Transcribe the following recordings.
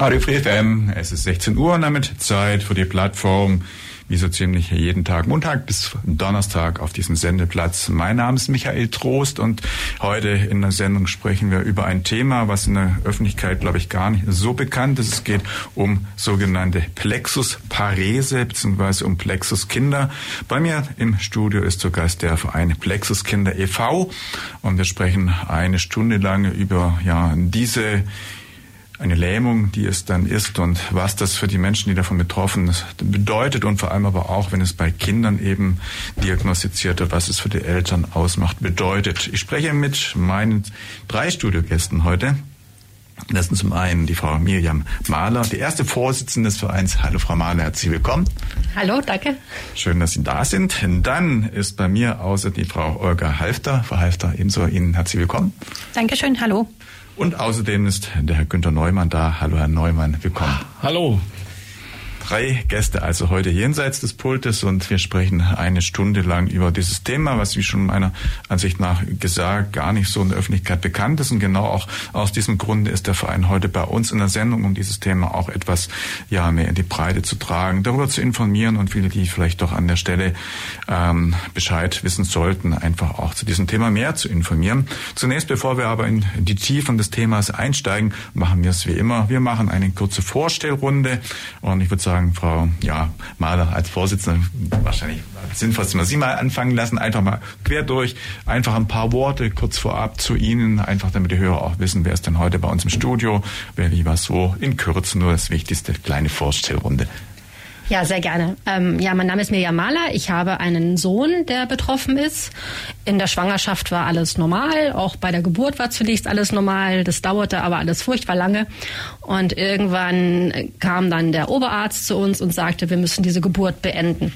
Radio Free FM, es ist 16 Uhr und damit Zeit für die Plattform, wie so ziemlich jeden Tag, Montag bis Donnerstag auf diesem Sendeplatz. Mein Name ist Michael Trost und heute in der Sendung sprechen wir über ein Thema, was in der Öffentlichkeit, glaube ich, gar nicht so bekannt ist. Es geht um sogenannte Plexusparese bzw. um Plexuskinder. Bei mir im Studio ist zu Gast der Verein Plexuskinder e.V. und wir sprechen eine Stunde lang über ja diese eine Lähmung, die es dann ist und was das für die Menschen, die davon betroffen sind, bedeutet und vor allem aber auch, wenn es bei Kindern eben diagnostiziert wird, was es für die Eltern ausmacht, bedeutet. Ich spreche mit meinen drei Studiogästen heute. Das sind zum einen die Frau Miriam Mahler, die erste Vorsitzende des Vereins. Hallo Frau Mahler, herzlich willkommen. Hallo, danke. Schön, dass Sie da sind. Dann ist bei mir außer die Frau Olga Halfter. Frau Halfter, ebenso Ihnen herzlich willkommen. Dankeschön, hallo. Und außerdem ist der Herr Günther Neumann da. Hallo, Herr Neumann, willkommen. Hallo drei Gäste also heute jenseits des Pultes und wir sprechen eine Stunde lang über dieses Thema, was wie schon meiner Ansicht nach gesagt gar nicht so in der Öffentlichkeit bekannt ist und genau auch aus diesem Grunde ist der Verein heute bei uns in der Sendung, um dieses Thema auch etwas ja mehr in die Breite zu tragen, darüber zu informieren und viele, die vielleicht doch an der Stelle ähm, Bescheid wissen sollten, einfach auch zu diesem Thema mehr zu informieren. Zunächst, bevor wir aber in die Tiefen des Themas einsteigen, machen wir es wie immer. Wir machen eine kurze Vorstellrunde und ich würde sagen, sagen, Frau ja, Mahler als Vorsitzende, wahrscheinlich sinnvoll, dass wir Sie mal anfangen lassen, einfach mal quer durch, einfach ein paar Worte kurz vorab zu Ihnen, einfach damit die Hörer auch wissen, wer ist denn heute bei uns im Studio, wer wie was so, in Kürze nur das Wichtigste, kleine Vorstellrunde. Ja, sehr gerne. Ähm, ja, mein Name ist Mirjam Mahler. Ich habe einen Sohn, der betroffen ist. In der Schwangerschaft war alles normal. Auch bei der Geburt war zunächst alles normal. Das dauerte aber alles furchtbar lange. Und irgendwann kam dann der Oberarzt zu uns und sagte, wir müssen diese Geburt beenden.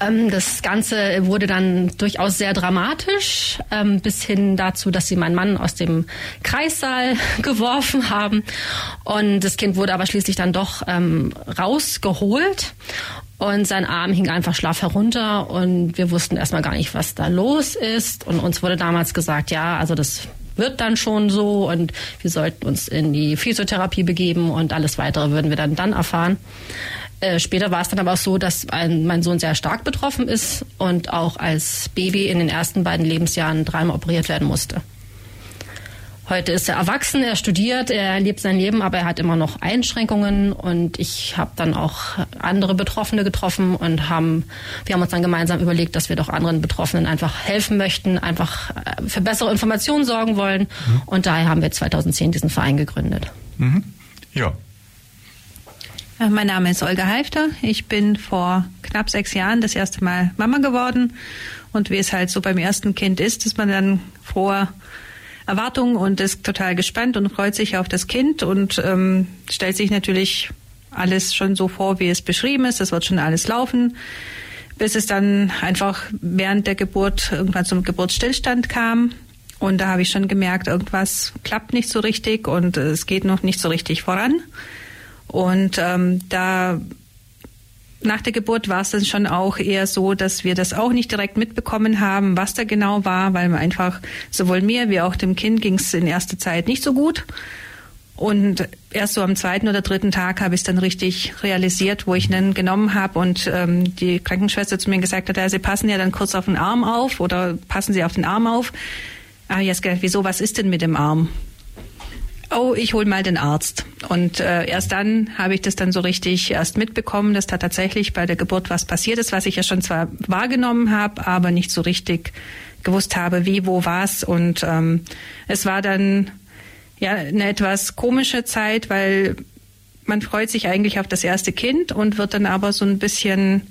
Ähm, das Ganze wurde dann durchaus sehr dramatisch, ähm, bis hin dazu, dass sie meinen Mann aus dem Kreissaal geworfen haben. Und das Kind wurde aber schließlich dann doch ähm, rausgeholt. Und sein Arm hing einfach schlaff herunter und wir wussten erstmal gar nicht, was da los ist. Und uns wurde damals gesagt, ja, also das wird dann schon so und wir sollten uns in die Physiotherapie begeben und alles weitere würden wir dann dann erfahren. Äh, später war es dann aber auch so, dass ein, mein Sohn sehr stark betroffen ist und auch als Baby in den ersten beiden Lebensjahren dreimal operiert werden musste. Heute ist er erwachsen, er studiert, er lebt sein Leben, aber er hat immer noch Einschränkungen und ich habe dann auch andere Betroffene getroffen und haben, wir haben uns dann gemeinsam überlegt, dass wir doch anderen Betroffenen einfach helfen möchten, einfach äh, für bessere Informationen sorgen wollen mhm. und daher haben wir 2010 diesen Verein gegründet. Mhm. Ja, mein Name ist Olga Halfter. Ich bin vor knapp sechs Jahren das erste Mal Mama geworden. Und wie es halt so beim ersten Kind ist, ist man dann vor Erwartungen und ist total gespannt und freut sich auf das Kind und ähm, stellt sich natürlich alles schon so vor, wie es beschrieben ist. Das wird schon alles laufen. Bis es dann einfach während der Geburt irgendwann zum Geburtsstillstand kam. Und da habe ich schon gemerkt, irgendwas klappt nicht so richtig und es geht noch nicht so richtig voran. Und ähm, da nach der Geburt war es dann schon auch eher so, dass wir das auch nicht direkt mitbekommen haben, was da genau war, weil einfach sowohl mir wie auch dem Kind ging es in erster Zeit nicht so gut. Und erst so am zweiten oder dritten Tag habe ich es dann richtig realisiert, wo ich dann genommen habe und ähm, die Krankenschwester zu mir gesagt hat, ja, Sie passen ja dann kurz auf den Arm auf oder passen Sie auf den Arm auf. Ah, jetzt gedacht, wieso, was ist denn mit dem Arm? Oh, ich hole mal den Arzt. Und äh, erst dann habe ich das dann so richtig erst mitbekommen, dass da tatsächlich bei der Geburt was passiert ist, was ich ja schon zwar wahrgenommen habe, aber nicht so richtig gewusst habe, wie, wo, was. Und ähm, es war dann ja eine etwas komische Zeit, weil man freut sich eigentlich auf das erste Kind und wird dann aber so ein bisschen,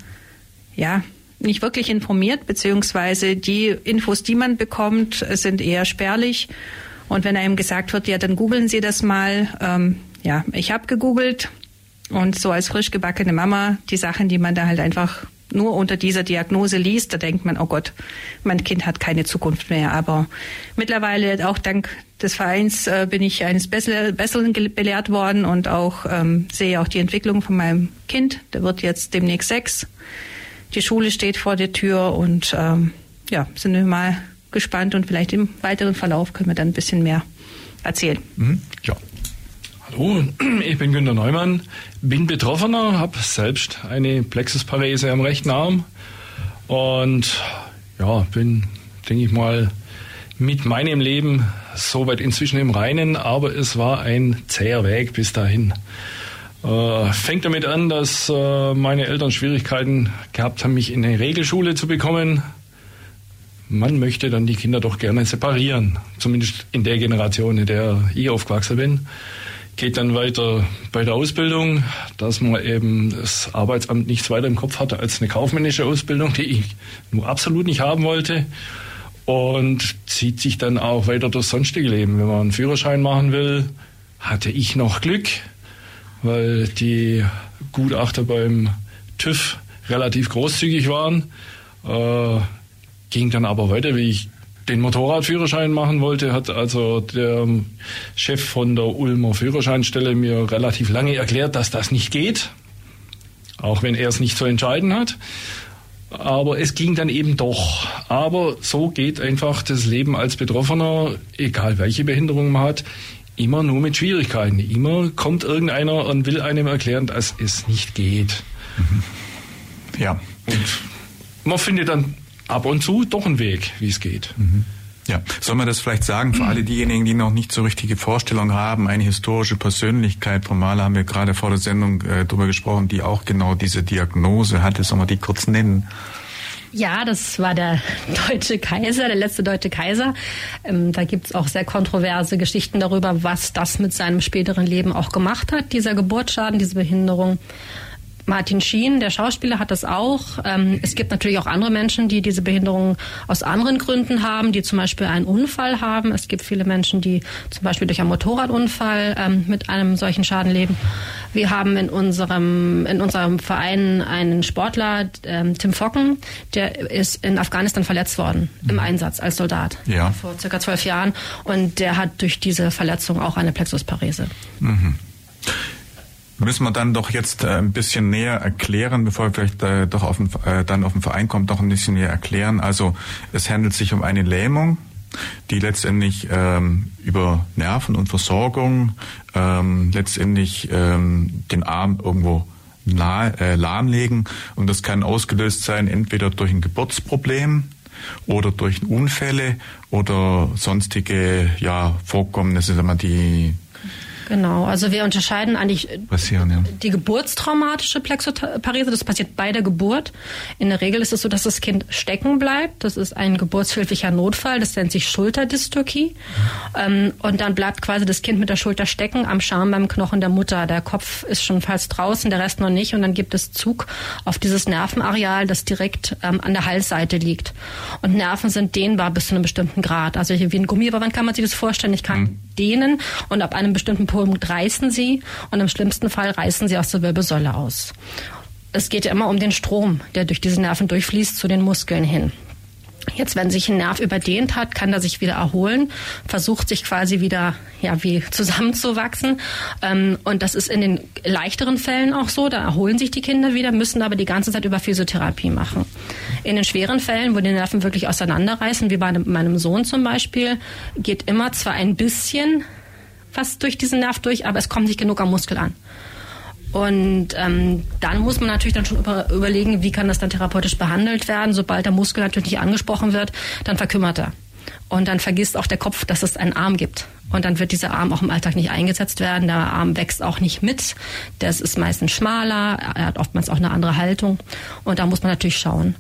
ja, nicht wirklich informiert, beziehungsweise die Infos, die man bekommt, sind eher spärlich. Und wenn einem gesagt wird, ja, dann googeln Sie das mal. Ähm, ja, ich habe gegoogelt und so als frisch gebackene Mama die Sachen, die man da halt einfach nur unter dieser Diagnose liest, da denkt man, oh Gott, mein Kind hat keine Zukunft mehr. Aber mittlerweile, auch dank des Vereins, äh, bin ich eines Besseren belehrt worden und auch ähm, sehe auch die Entwicklung von meinem Kind. Der wird jetzt demnächst sechs. Die Schule steht vor der Tür und ähm, ja, sind wir mal gespannt und vielleicht im weiteren Verlauf können wir dann ein bisschen mehr erzählen. Mhm. Ja. Hallo, ich bin Günter Neumann, bin Betroffener, habe selbst eine Plexusparese am rechten Arm und ja, bin, denke ich mal, mit meinem Leben soweit inzwischen im Reinen, aber es war ein zäher Weg bis dahin. Äh, fängt damit an, dass äh, meine Eltern Schwierigkeiten gehabt haben, mich in eine Regelschule zu bekommen. Man möchte dann die Kinder doch gerne separieren, zumindest in der Generation, in der ich aufgewachsen bin geht dann weiter bei der Ausbildung, dass man eben das Arbeitsamt nichts weiter im Kopf hatte als eine kaufmännische Ausbildung, die ich nur absolut nicht haben wollte. Und zieht sich dann auch weiter durchs sonstige Leben. Wenn man einen Führerschein machen will, hatte ich noch Glück, weil die Gutachter beim TÜV relativ großzügig waren. Äh, ging dann aber weiter, wie ich den Motorradführerschein machen wollte, hat also der Chef von der Ulmer Führerscheinstelle mir relativ lange erklärt, dass das nicht geht, auch wenn er es nicht zu entscheiden hat. Aber es ging dann eben doch. Aber so geht einfach das Leben als Betroffener, egal welche Behinderung man hat, immer nur mit Schwierigkeiten. Immer kommt irgendeiner und will einem erklären, dass es nicht geht. Ja. Und man findet dann ab und zu doch ein Weg, wie es geht. Mhm. Ja, soll man das vielleicht sagen für alle diejenigen, die noch nicht so richtige Vorstellung haben, eine historische Persönlichkeit, Frau Mahler haben wir gerade vor der Sendung äh, darüber gesprochen, die auch genau diese Diagnose hatte. Sollen wir die kurz nennen? Ja, das war der deutsche Kaiser, der letzte deutsche Kaiser. Ähm, da gibt's auch sehr kontroverse Geschichten darüber, was das mit seinem späteren Leben auch gemacht hat, dieser Geburtsschaden, diese Behinderung. Martin Schien, der Schauspieler, hat das auch. Ähm, es gibt natürlich auch andere Menschen, die diese Behinderung aus anderen Gründen haben, die zum Beispiel einen Unfall haben. Es gibt viele Menschen, die zum Beispiel durch einen Motorradunfall ähm, mit einem solchen Schaden leben. Wir haben in unserem, in unserem Verein einen Sportler, ähm, Tim Focken, der ist in Afghanistan verletzt worden im mhm. Einsatz als Soldat ja. vor circa zwölf Jahren und der hat durch diese Verletzung auch eine Plexusparese. Mhm müssen wir dann doch jetzt äh, ein bisschen näher erklären, bevor wir vielleicht äh, doch auf den, äh, dann auf den Verein kommt, doch ein bisschen näher erklären. Also es handelt sich um eine Lähmung, die letztendlich ähm, über Nerven und Versorgung ähm, letztendlich ähm, den Arm irgendwo nahe, äh, lahmlegen. Und das kann ausgelöst sein entweder durch ein Geburtsproblem oder durch Unfälle oder sonstige ja, Vorkommnisse, die Genau, also wir unterscheiden eigentlich Passieren, ja. die geburtstraumatische Plexoparese, das passiert bei der Geburt. In der Regel ist es so, dass das Kind stecken bleibt. Das ist ein geburtshilflicher Notfall, das nennt sich Schulterdystokie. Mhm. und dann bleibt quasi das Kind mit der Schulter stecken am Schambein beim Knochen der Mutter. Der Kopf ist schon fast draußen, der Rest noch nicht. Und dann gibt es Zug auf dieses Nervenareal, das direkt ähm, an der Halsseite liegt. Und Nerven sind dehnbar bis zu einem bestimmten Grad. Also wie ein Gummiband kann man sich das vorstellen. Ich kann mhm. Dehnen und ab einem bestimmten Punkt reißen sie und im schlimmsten Fall reißen sie aus der Wirbelsäule aus. Es geht ja immer um den Strom, der durch diese Nerven durchfließt zu den Muskeln hin. Jetzt, wenn sich ein Nerv überdehnt hat, kann er sich wieder erholen, versucht sich quasi wieder, ja, wie zusammenzuwachsen. Ähm, und das ist in den leichteren Fällen auch so. Da erholen sich die Kinder wieder, müssen aber die ganze Zeit über Physiotherapie machen. In den schweren Fällen, wo die Nerven wirklich auseinanderreißen, wie bei meinem Sohn zum Beispiel, geht immer zwar ein bisschen was durch diesen Nerv durch, aber es kommt nicht genug am Muskel an. Und ähm, dann muss man natürlich dann schon über, überlegen, wie kann das dann therapeutisch behandelt werden. Sobald der Muskel natürlich nicht angesprochen wird, dann verkümmert er. Und dann vergisst auch der Kopf, dass es einen Arm gibt. Und dann wird dieser Arm auch im Alltag nicht eingesetzt werden. Der Arm wächst auch nicht mit. Der ist meistens schmaler. Er hat oftmals auch eine andere Haltung. Und da muss man natürlich schauen.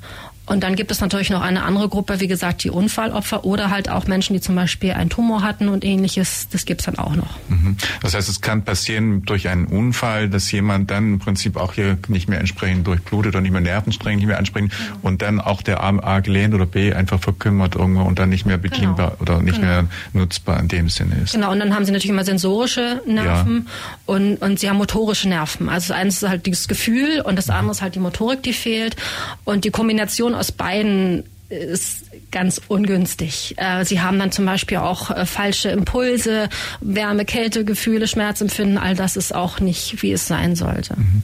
Und dann gibt es natürlich noch eine andere Gruppe, wie gesagt, die Unfallopfer oder halt auch Menschen, die zum Beispiel einen Tumor hatten und ähnliches. Das gibt es dann auch noch. Mhm. Das heißt, es kann passieren durch einen Unfall, dass jemand dann im Prinzip auch hier nicht mehr entsprechend durchblutet oder nicht mehr Nervenstränge nicht mehr ansprechen genau. und dann auch der Arm A gelähmt oder B einfach verkümmert irgendwo und dann nicht mehr bedienbar genau. oder nicht genau. mehr nutzbar in dem Sinne ist. Genau, und dann haben sie natürlich immer sensorische Nerven ja. und, und sie haben motorische Nerven. Also eines ist halt dieses Gefühl und das andere ist halt die Motorik, die fehlt. Und die Kombination aus beiden ist ganz ungünstig. Äh, sie haben dann zum Beispiel auch äh, falsche Impulse, Wärme, Kälte, Gefühle, Schmerzempfinden. All das ist auch nicht, wie es sein sollte. Mhm.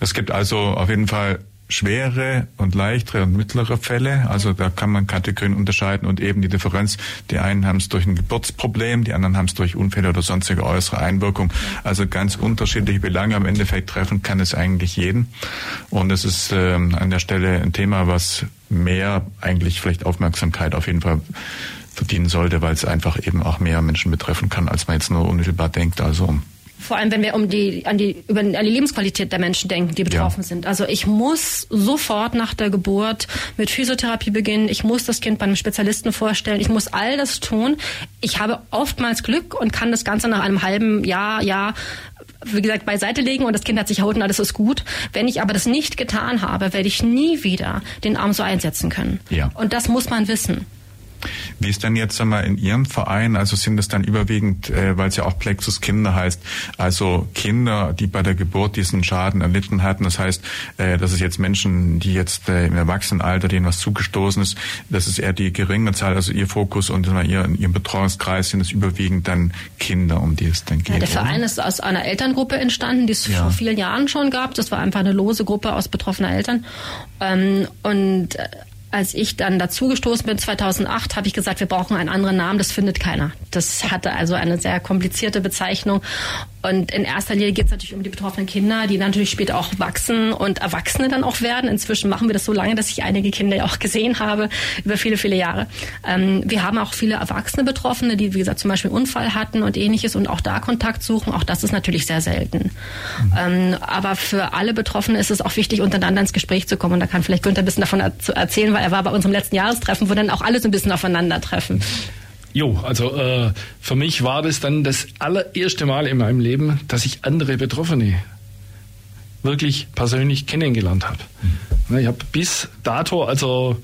Es gibt also auf jeden Fall schwere und leichtere und mittlere Fälle. Also da kann man Kategorien unterscheiden und eben die Differenz. Die einen haben es durch ein Geburtsproblem, die anderen haben es durch Unfälle oder sonstige äußere Einwirkung. Also ganz unterschiedliche Belange am Endeffekt treffen kann es eigentlich jeden. Und es ist äh, an der Stelle ein Thema, was mehr eigentlich vielleicht Aufmerksamkeit auf jeden Fall verdienen sollte, weil es einfach eben auch mehr Menschen betreffen kann, als man jetzt nur unmittelbar denkt. Also vor allem wenn wir um die an die über an die Lebensqualität der Menschen denken, die betroffen ja. sind. Also ich muss sofort nach der Geburt mit Physiotherapie beginnen. Ich muss das Kind bei einem Spezialisten vorstellen. Ich muss all das tun. Ich habe oftmals Glück und kann das Ganze nach einem halben Jahr, Jahr wie gesagt, beiseite legen und das Kind hat sich erholt und alles ist gut. Wenn ich aber das nicht getan habe, werde ich nie wieder den Arm so einsetzen können. Ja. Und das muss man wissen. Wie ist denn jetzt einmal in Ihrem Verein? Also sind es dann überwiegend, äh, weil es ja auch Plexus Kinder heißt, also Kinder, die bei der Geburt diesen Schaden erlitten hatten. Das heißt, äh, das ist jetzt Menschen, die jetzt äh, im Erwachsenenalter, denen was zugestoßen ist. Das ist eher die geringe Zahl, also Ihr Fokus und ihr, in Ihrem Betreuungskreis sind es überwiegend dann Kinder, um die es dann geht. Ja, der Verein oder? ist aus einer Elterngruppe entstanden, die es ja. vor vielen Jahren schon gab. Das war einfach eine lose Gruppe aus betroffener Eltern. Ähm, und äh, als ich dann dazugestoßen bin 2008, habe ich gesagt, wir brauchen einen anderen Namen. Das findet keiner. Das hatte also eine sehr komplizierte Bezeichnung. Und in erster Linie geht es natürlich um die betroffenen Kinder, die natürlich später auch wachsen und Erwachsene dann auch werden. Inzwischen machen wir das so lange, dass ich einige Kinder ja auch gesehen habe über viele, viele Jahre. Ähm, wir haben auch viele erwachsene Betroffene, die, wie gesagt, zum Beispiel einen Unfall hatten und ähnliches und auch da Kontakt suchen. Auch das ist natürlich sehr selten. Ähm, aber für alle Betroffenen ist es auch wichtig, untereinander ins Gespräch zu kommen. Und da kann vielleicht Günther ein bisschen davon erzählen, weil er war bei unserem letzten Jahrestreffen, wo dann auch alle so ein bisschen aufeinandertreffen. Jo, also äh, für mich war das dann das allererste Mal in meinem Leben, dass ich andere Betroffene wirklich persönlich kennengelernt habe. Mhm. Ich habe bis dato also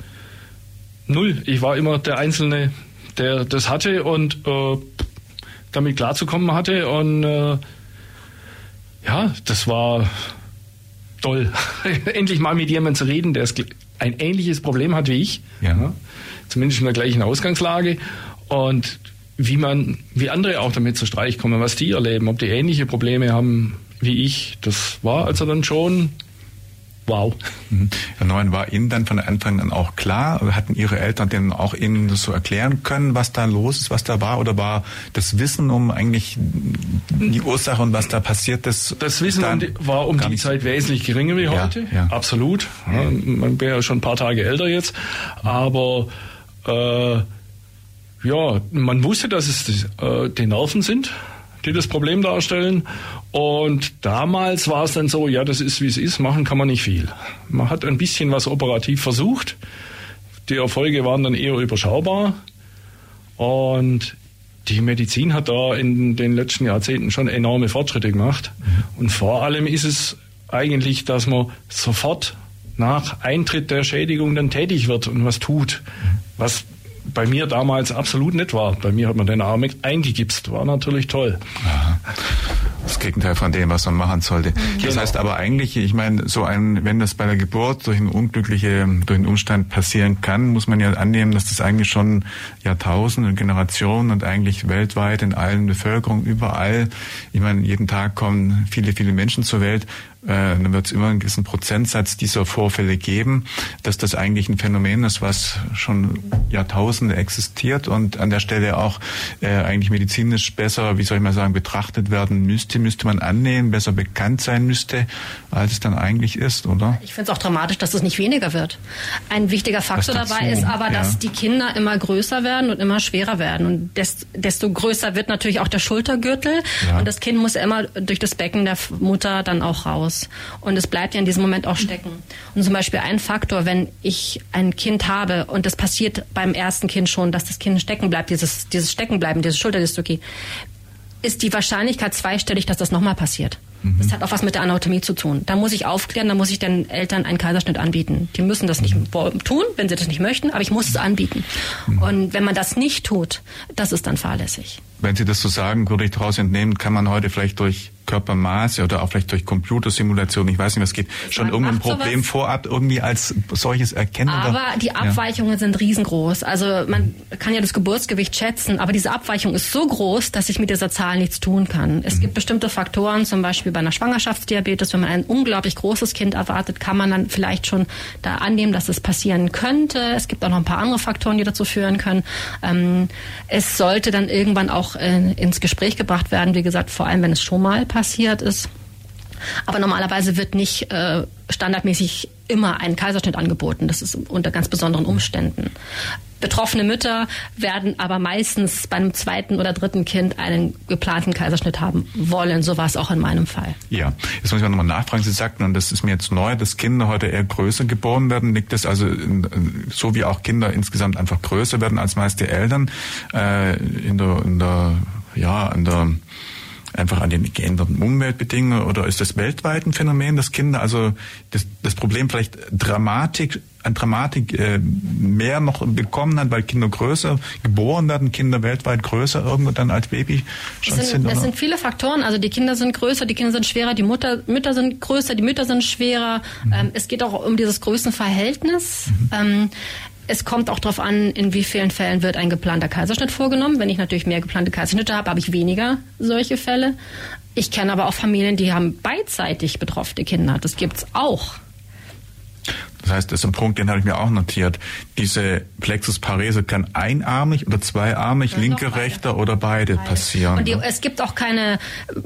null. Ich war immer der Einzelne, der das hatte und äh, damit klarzukommen hatte. Und äh, ja, das war toll, endlich mal mit jemandem zu reden, der ein ähnliches Problem hat wie ich. Ja. ja. Zumindest in der gleichen Ausgangslage und wie man, wie andere auch damit zu Streich kommen, was die erleben, ob die ähnliche Probleme haben wie ich, das war also dann schon wow. Mhm. Herr Neuen, war Ihnen dann von Anfang an auch klar, hatten Ihre Eltern denn auch Ihnen so erklären können, was da los ist, was da war, oder war das Wissen um eigentlich die Ursache und was da passiert ist? Das Wissen um die, war um die Zeit wesentlich geringer wie heute, ja, ja. absolut. Ja, man wäre ja schon ein paar Tage älter jetzt, aber äh, ja, man wusste, dass es äh, die Nerven sind, die das Problem darstellen. Und damals war es dann so, ja, das ist wie es ist, machen kann man nicht viel. Man hat ein bisschen was operativ versucht. Die Erfolge waren dann eher überschaubar. Und die Medizin hat da in den letzten Jahrzehnten schon enorme Fortschritte gemacht. Und vor allem ist es eigentlich, dass man sofort nach Eintritt der Schädigung dann tätig wird und was tut, was bei mir damals absolut nicht war. Bei mir hat man den Arm eingegipst. War natürlich toll. Aha. Das Gegenteil von dem, was man machen sollte. Genau. Das heißt aber eigentlich, ich meine, so ein, wenn das bei der Geburt durch einen unglücklichen, durch einen Umstand passieren kann, muss man ja annehmen, dass das eigentlich schon Jahrtausende, Generationen und eigentlich weltweit in allen Bevölkerungen überall, ich meine, jeden Tag kommen viele, viele Menschen zur Welt, dann wird es immer einen gewissen Prozentsatz dieser Vorfälle geben, dass das eigentlich ein Phänomen ist, was schon Jahrtausende existiert und an der Stelle auch äh, eigentlich medizinisch besser, wie soll ich mal sagen, betrachtet werden müsste, müsste man annehmen, besser bekannt sein müsste, als es dann eigentlich ist, oder? Ich finde es auch dramatisch, dass es nicht weniger wird. Ein wichtiger Faktor dabei ist aber, dass ja. die Kinder immer größer werden und immer schwerer werden. Und desto, desto größer wird natürlich auch der Schultergürtel ja. und das Kind muss immer durch das Becken der Mutter dann auch raus. Raus. Und es bleibt ja in diesem Moment auch stecken. Und zum Beispiel ein Faktor, wenn ich ein Kind habe und das passiert beim ersten Kind schon, dass das Kind stecken bleibt, dieses, dieses Steckenbleiben, diese Schulterdystokie, ist die Wahrscheinlichkeit zweistellig, dass das nochmal passiert. Mhm. Das hat auch was mit der Anatomie zu tun. Da muss ich aufklären, da muss ich den Eltern einen Kaiserschnitt anbieten. Die müssen das nicht mhm. tun, wenn sie das nicht möchten, aber ich muss es anbieten. Mhm. Und wenn man das nicht tut, das ist dann fahrlässig. Wenn Sie das so sagen, würde ich daraus entnehmen, kann man heute vielleicht durch Körpermaße oder auch vielleicht durch Computersimulation, ich weiß nicht, was geht, schon irgendein Problem sowas. vorab irgendwie als solches erkennen? Aber oder? die Abweichungen ja. sind riesengroß. Also man kann ja das Geburtsgewicht schätzen, aber diese Abweichung ist so groß, dass ich mit dieser Zahl nichts tun kann. Es mhm. gibt bestimmte Faktoren, zum Beispiel bei einer Schwangerschaftsdiabetes, wenn man ein unglaublich großes Kind erwartet, kann man dann vielleicht schon da annehmen, dass es passieren könnte. Es gibt auch noch ein paar andere Faktoren, die dazu führen können. Ähm, es sollte dann irgendwann auch äh, ins Gespräch gebracht werden, wie gesagt, vor allem wenn es schon mal passiert passiert ist. Aber normalerweise wird nicht äh, standardmäßig immer ein Kaiserschnitt angeboten. Das ist unter ganz besonderen Umständen. Betroffene Mütter werden aber meistens bei einem zweiten oder dritten Kind einen geplanten Kaiserschnitt haben wollen. So war es auch in meinem Fall. Ja, jetzt muss ich nochmal nachfragen. Sie sagten, und das ist mir jetzt neu, dass Kinder heute eher größer geboren werden. Liegt das also in, so wie auch Kinder insgesamt einfach größer werden als meist die Eltern äh, in der, in der ja, in der einfach an den geänderten Umweltbedingungen oder ist das weltweit ein Phänomen, dass Kinder also das, das Problem vielleicht Dramatik an Dramatik äh, mehr noch bekommen hat, weil Kinder größer geboren werden, Kinder weltweit größer irgendwo dann als Baby schon es sind. sind es sind viele Faktoren. Also die Kinder sind größer, die Kinder sind schwerer, die Mutter, Mütter sind größer, die Mütter sind schwerer. Mhm. Ähm, es geht auch um dieses Größenverhältnis. Mhm. Ähm, es kommt auch darauf an, in wie vielen Fällen wird ein geplanter Kaiserschnitt vorgenommen. Wenn ich natürlich mehr geplante Kaiserschnitte habe, habe ich weniger solche Fälle. Ich kenne aber auch Familien, die haben beidseitig betroffene Kinder. Das gibt's auch. Das heißt, das ist ein Punkt, den habe ich mir auch notiert. Diese Plexus parese kann einarmig oder zweiarmig, linke, rechter oder beide, beide. passieren. Und die, es gibt auch keine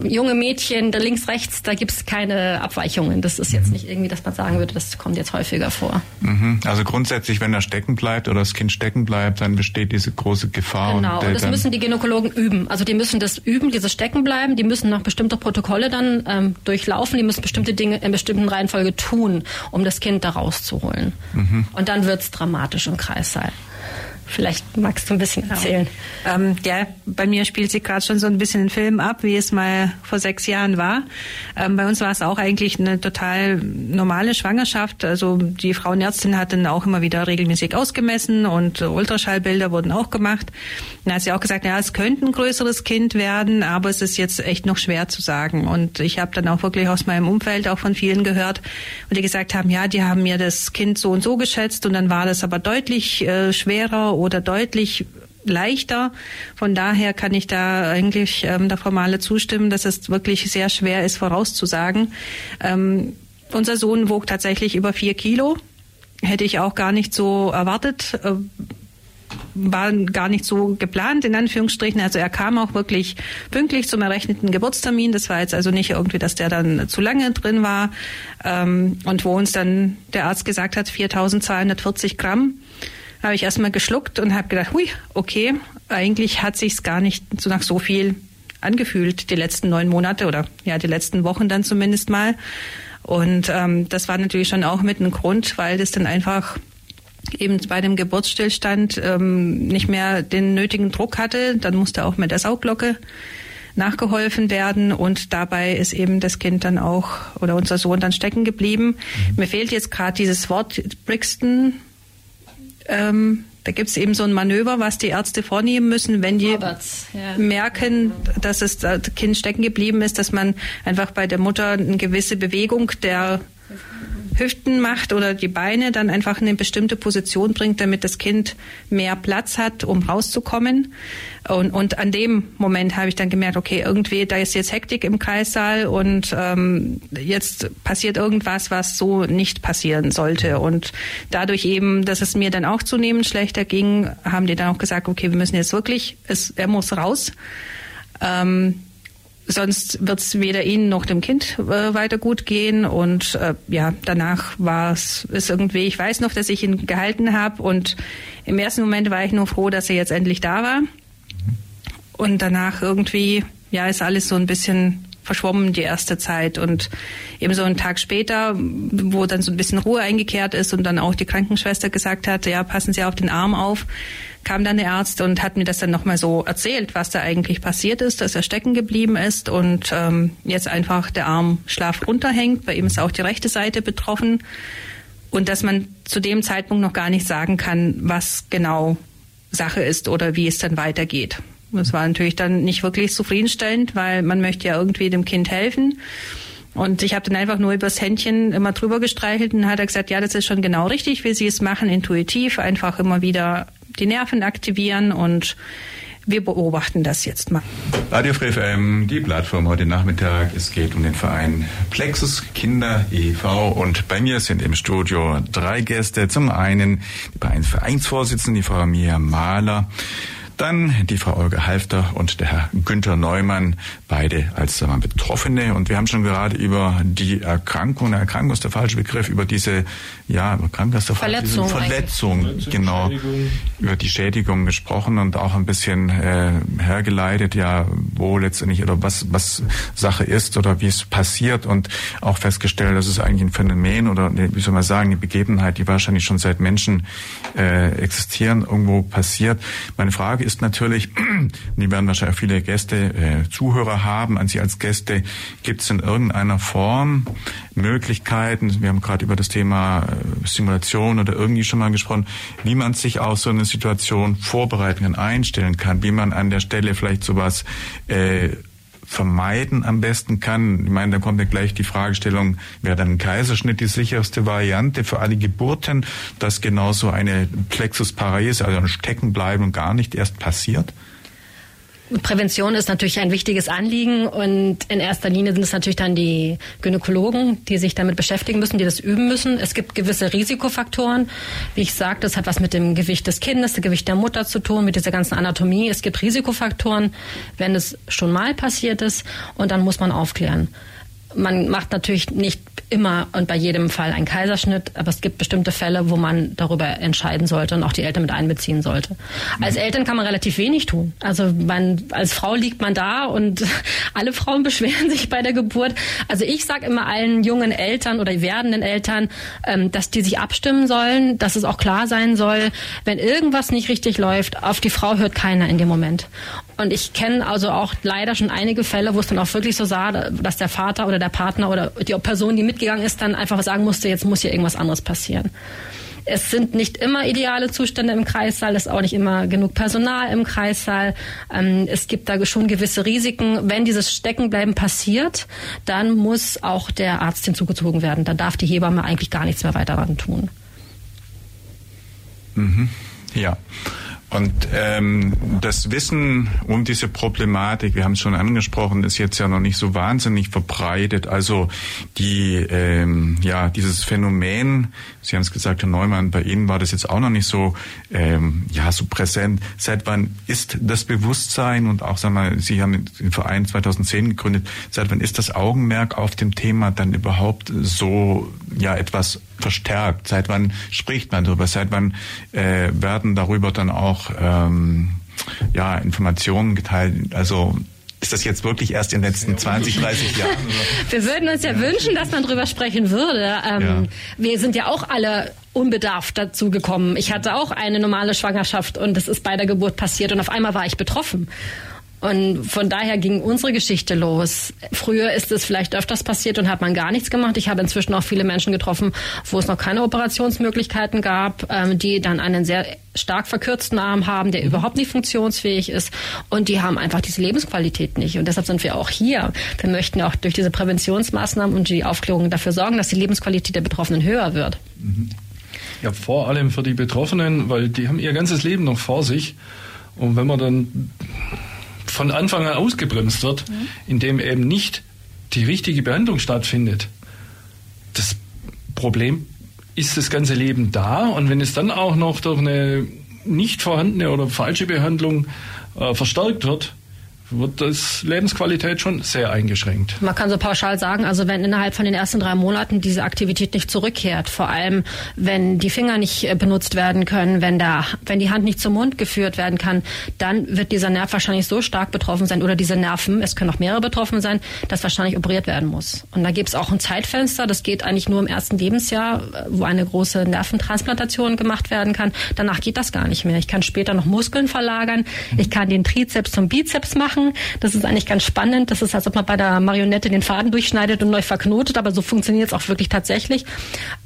junge Mädchen, da links, rechts, da gibt es keine Abweichungen. Das ist jetzt mhm. nicht irgendwie, dass man sagen würde, das kommt jetzt häufiger vor. Mhm. Also grundsätzlich, wenn er stecken bleibt oder das Kind stecken bleibt, dann besteht diese große Gefahr. Genau, und, und das müssen die Gynäkologen üben. Also die müssen das üben, dieses Steckenbleiben, die müssen noch bestimmte Protokolle dann ähm, durchlaufen, die müssen bestimmte Dinge in bestimmten Reihenfolge tun, um das Kind da rauszuholen rauszuholen. Mhm. Und dann wird es dramatisch im Kreissaal. Vielleicht magst du ein bisschen genau. erzählen. Ähm, ja, bei mir spielt sich gerade schon so ein bisschen ein Film ab, wie es mal vor sechs Jahren war. Ähm, bei uns war es auch eigentlich eine total normale Schwangerschaft. Also die Frauenärztin hat dann auch immer wieder regelmäßig ausgemessen und Ultraschallbilder wurden auch gemacht. Dann hat sie auch gesagt, ja, es könnte ein größeres Kind werden, aber es ist jetzt echt noch schwer zu sagen. Und ich habe dann auch wirklich aus meinem Umfeld auch von vielen gehört, und die gesagt haben, ja, die haben mir das Kind so und so geschätzt und dann war das aber deutlich äh, schwerer oder deutlich leichter. Von daher kann ich da eigentlich ähm, der Frau Male zustimmen, dass es wirklich sehr schwer ist vorauszusagen. Ähm, unser Sohn wog tatsächlich über vier Kilo. Hätte ich auch gar nicht so erwartet. Äh, war gar nicht so geplant, in Anführungsstrichen. Also er kam auch wirklich pünktlich zum errechneten Geburtstermin. Das war jetzt also nicht irgendwie, dass der dann zu lange drin war. Ähm, und wo uns dann der Arzt gesagt hat, 4240 Gramm, habe ich erstmal geschluckt und habe gedacht, hui, okay, eigentlich hat sich's gar nicht so nach so viel angefühlt, die letzten neun Monate oder ja, die letzten Wochen dann zumindest mal. Und ähm, das war natürlich schon auch mit einem Grund, weil das dann einfach eben bei dem Geburtsstillstand ähm, nicht mehr den nötigen Druck hatte. Dann musste auch mit der Sauglocke nachgeholfen werden und dabei ist eben das Kind dann auch oder unser Sohn dann stecken geblieben. Mhm. Mir fehlt jetzt gerade dieses Wort Brixton ähm, da gibt es eben so ein Manöver, was die Ärzte vornehmen müssen, wenn die Roberts, ja. merken, dass das Kind stecken geblieben ist, dass man einfach bei der Mutter eine gewisse Bewegung der Hüften macht oder die Beine dann einfach in eine bestimmte Position bringt, damit das Kind mehr Platz hat, um rauszukommen. Und, und an dem Moment habe ich dann gemerkt, okay, irgendwie, da ist jetzt Hektik im Kreissaal und ähm, jetzt passiert irgendwas, was so nicht passieren sollte. Und dadurch eben, dass es mir dann auch zunehmend schlechter ging, haben die dann auch gesagt, okay, wir müssen jetzt wirklich, es, er muss raus. Ähm, sonst wird es weder Ihnen noch dem Kind äh, weiter gut gehen. Und äh, ja, danach war es irgendwie, ich weiß noch, dass ich ihn gehalten habe und im ersten Moment war ich nur froh, dass er jetzt endlich da war. Und danach irgendwie, ja, ist alles so ein bisschen verschwommen die erste Zeit. Und eben so einen Tag später, wo dann so ein bisschen Ruhe eingekehrt ist und dann auch die Krankenschwester gesagt hat, ja, passen Sie auf den Arm auf, kam dann der Arzt und hat mir das dann nochmal so erzählt, was da eigentlich passiert ist, dass er stecken geblieben ist und ähm, jetzt einfach der Arm schlaf runterhängt. Bei ihm ist auch die rechte Seite betroffen und dass man zu dem Zeitpunkt noch gar nicht sagen kann, was genau Sache ist oder wie es dann weitergeht. Das war natürlich dann nicht wirklich zufriedenstellend, weil man möchte ja irgendwie dem Kind helfen. Und ich habe dann einfach nur übers Händchen immer drüber gestreichelt und hat er gesagt, ja, das ist schon genau richtig, wie Sie es machen, intuitiv, einfach immer wieder die Nerven aktivieren und wir beobachten das jetzt mal. Radio Free FM, die Plattform heute Nachmittag. Es geht um den Verein Plexus Kinder e.V. und bei mir sind im Studio drei Gäste. Zum einen die Vereinsvorsitzende, die Frau Mia Mahler. Dann die Frau Olga Halfter und der Herr Günther Neumann, beide als sagen wir, Betroffene. Und wir haben schon gerade über die Erkrankung, Erkrankung ist der falsche Begriff, über diese, ja, Erkrankung ist der Verletzung, Verletzung, Verletzung genau, über die Schädigung gesprochen und auch ein bisschen äh, hergeleitet, ja, wo letztendlich oder was, was Sache ist oder wie es passiert und auch festgestellt, dass es eigentlich ein Phänomen oder wie soll man sagen, eine Begebenheit, die wahrscheinlich schon seit Menschen äh, existieren, irgendwo passiert. Meine Frage ist, ist natürlich, die werden wahrscheinlich viele Gäste, äh, Zuhörer haben. An Sie als Gäste, gibt es in irgendeiner Form Möglichkeiten, wir haben gerade über das Thema äh, Simulation oder irgendwie schon mal gesprochen, wie man sich auf so eine Situation vorbereiten kann, einstellen kann, wie man an der Stelle vielleicht sowas äh, vermeiden am besten kann. Ich meine, da kommt ja gleich die Fragestellung, wäre dann ein Kaiserschnitt die sicherste Variante für alle Geburten, dass genauso eine Plexus Parese, also ein Steckenbleiben und gar nicht erst passiert? Prävention ist natürlich ein wichtiges Anliegen und in erster Linie sind es natürlich dann die Gynäkologen, die sich damit beschäftigen müssen, die das üben müssen. Es gibt gewisse Risikofaktoren. Wie ich sagte, das hat was mit dem Gewicht des Kindes, dem Gewicht der Mutter zu tun, mit dieser ganzen Anatomie. Es gibt Risikofaktoren, wenn es schon mal passiert ist und dann muss man aufklären. Man macht natürlich nicht immer und bei jedem Fall einen Kaiserschnitt, aber es gibt bestimmte Fälle, wo man darüber entscheiden sollte und auch die Eltern mit einbeziehen sollte. Als mhm. Eltern kann man relativ wenig tun. Also man, als Frau liegt man da und alle Frauen beschweren sich bei der Geburt. Also ich sage immer allen jungen Eltern oder werdenden Eltern, ähm, dass die sich abstimmen sollen, dass es auch klar sein soll, wenn irgendwas nicht richtig läuft, auf die Frau hört keiner in dem Moment. Und ich kenne also auch leider schon einige Fälle, wo es dann auch wirklich so sah, dass der Vater oder der Partner oder die Person, die mitgegangen ist, dann einfach sagen musste, jetzt muss hier irgendwas anderes passieren. Es sind nicht immer ideale Zustände im Kreissaal, es ist auch nicht immer genug Personal im Kreissaal. Ähm, es gibt da schon gewisse Risiken. Wenn dieses Steckenbleiben passiert, dann muss auch der Arzt hinzugezogen werden. Dann darf die Hebamme eigentlich gar nichts mehr weiter daran tun. Mhm. Ja. Und ähm, das Wissen um diese Problematik, wir haben es schon angesprochen, ist jetzt ja noch nicht so wahnsinnig verbreitet. Also die ähm, ja dieses Phänomen, Sie haben es gesagt, Herr Neumann, bei Ihnen war das jetzt auch noch nicht so ähm, ja so präsent. Seit wann ist das Bewusstsein und auch sagen wir, Sie haben den Verein 2010 gegründet. Seit wann ist das Augenmerk auf dem Thema dann überhaupt so ja etwas verstärkt? Seit wann spricht man darüber? Seit wann äh, werden darüber dann auch ähm, ja, Informationen geteilt? Also ist das jetzt wirklich erst in den letzten 20, 30 Jahren? Wir würden uns ja, ja wünschen, dass man drüber sprechen würde. Ähm, ja. Wir sind ja auch alle unbedarft dazu gekommen. Ich hatte auch eine normale Schwangerschaft und es ist bei der Geburt passiert und auf einmal war ich betroffen. Und von daher ging unsere Geschichte los. Früher ist es vielleicht öfters passiert und hat man gar nichts gemacht. Ich habe inzwischen auch viele Menschen getroffen, wo es noch keine Operationsmöglichkeiten gab, ähm, die dann einen sehr stark verkürzten Arm haben, der überhaupt nicht funktionsfähig ist. Und die haben einfach diese Lebensqualität nicht. Und deshalb sind wir auch hier. Wir möchten auch durch diese Präventionsmaßnahmen und die Aufklärung dafür sorgen, dass die Lebensqualität der Betroffenen höher wird. Ja, vor allem für die Betroffenen, weil die haben ihr ganzes Leben noch vor sich. Und wenn man dann von Anfang an ausgebremst wird, mhm. indem eben nicht die richtige Behandlung stattfindet. Das Problem ist das ganze Leben da und wenn es dann auch noch durch eine nicht vorhandene oder falsche Behandlung äh, verstärkt wird, wird das Lebensqualität schon sehr eingeschränkt. Man kann so pauschal sagen, also wenn innerhalb von den ersten drei Monaten diese Aktivität nicht zurückkehrt, vor allem wenn die Finger nicht äh, benutzt werden können, wenn, da, wenn die Hand nicht zum Mund geführt werden kann, dann wird dieser Nerv wahrscheinlich so stark betroffen sein oder diese Nerven, es können auch mehrere betroffen sein, dass wahrscheinlich operiert werden muss. Und da gibt es auch ein Zeitfenster, das geht eigentlich nur im ersten Lebensjahr, äh, wo eine große Nerventransplantation gemacht werden kann. Danach geht das gar nicht mehr. Ich kann später noch Muskeln verlagern, ich kann den Trizeps zum Bizeps machen, machen. Das ist eigentlich ganz spannend. Das ist, als ob man bei der Marionette den Faden durchschneidet und neu verknotet, aber so funktioniert es auch wirklich tatsächlich.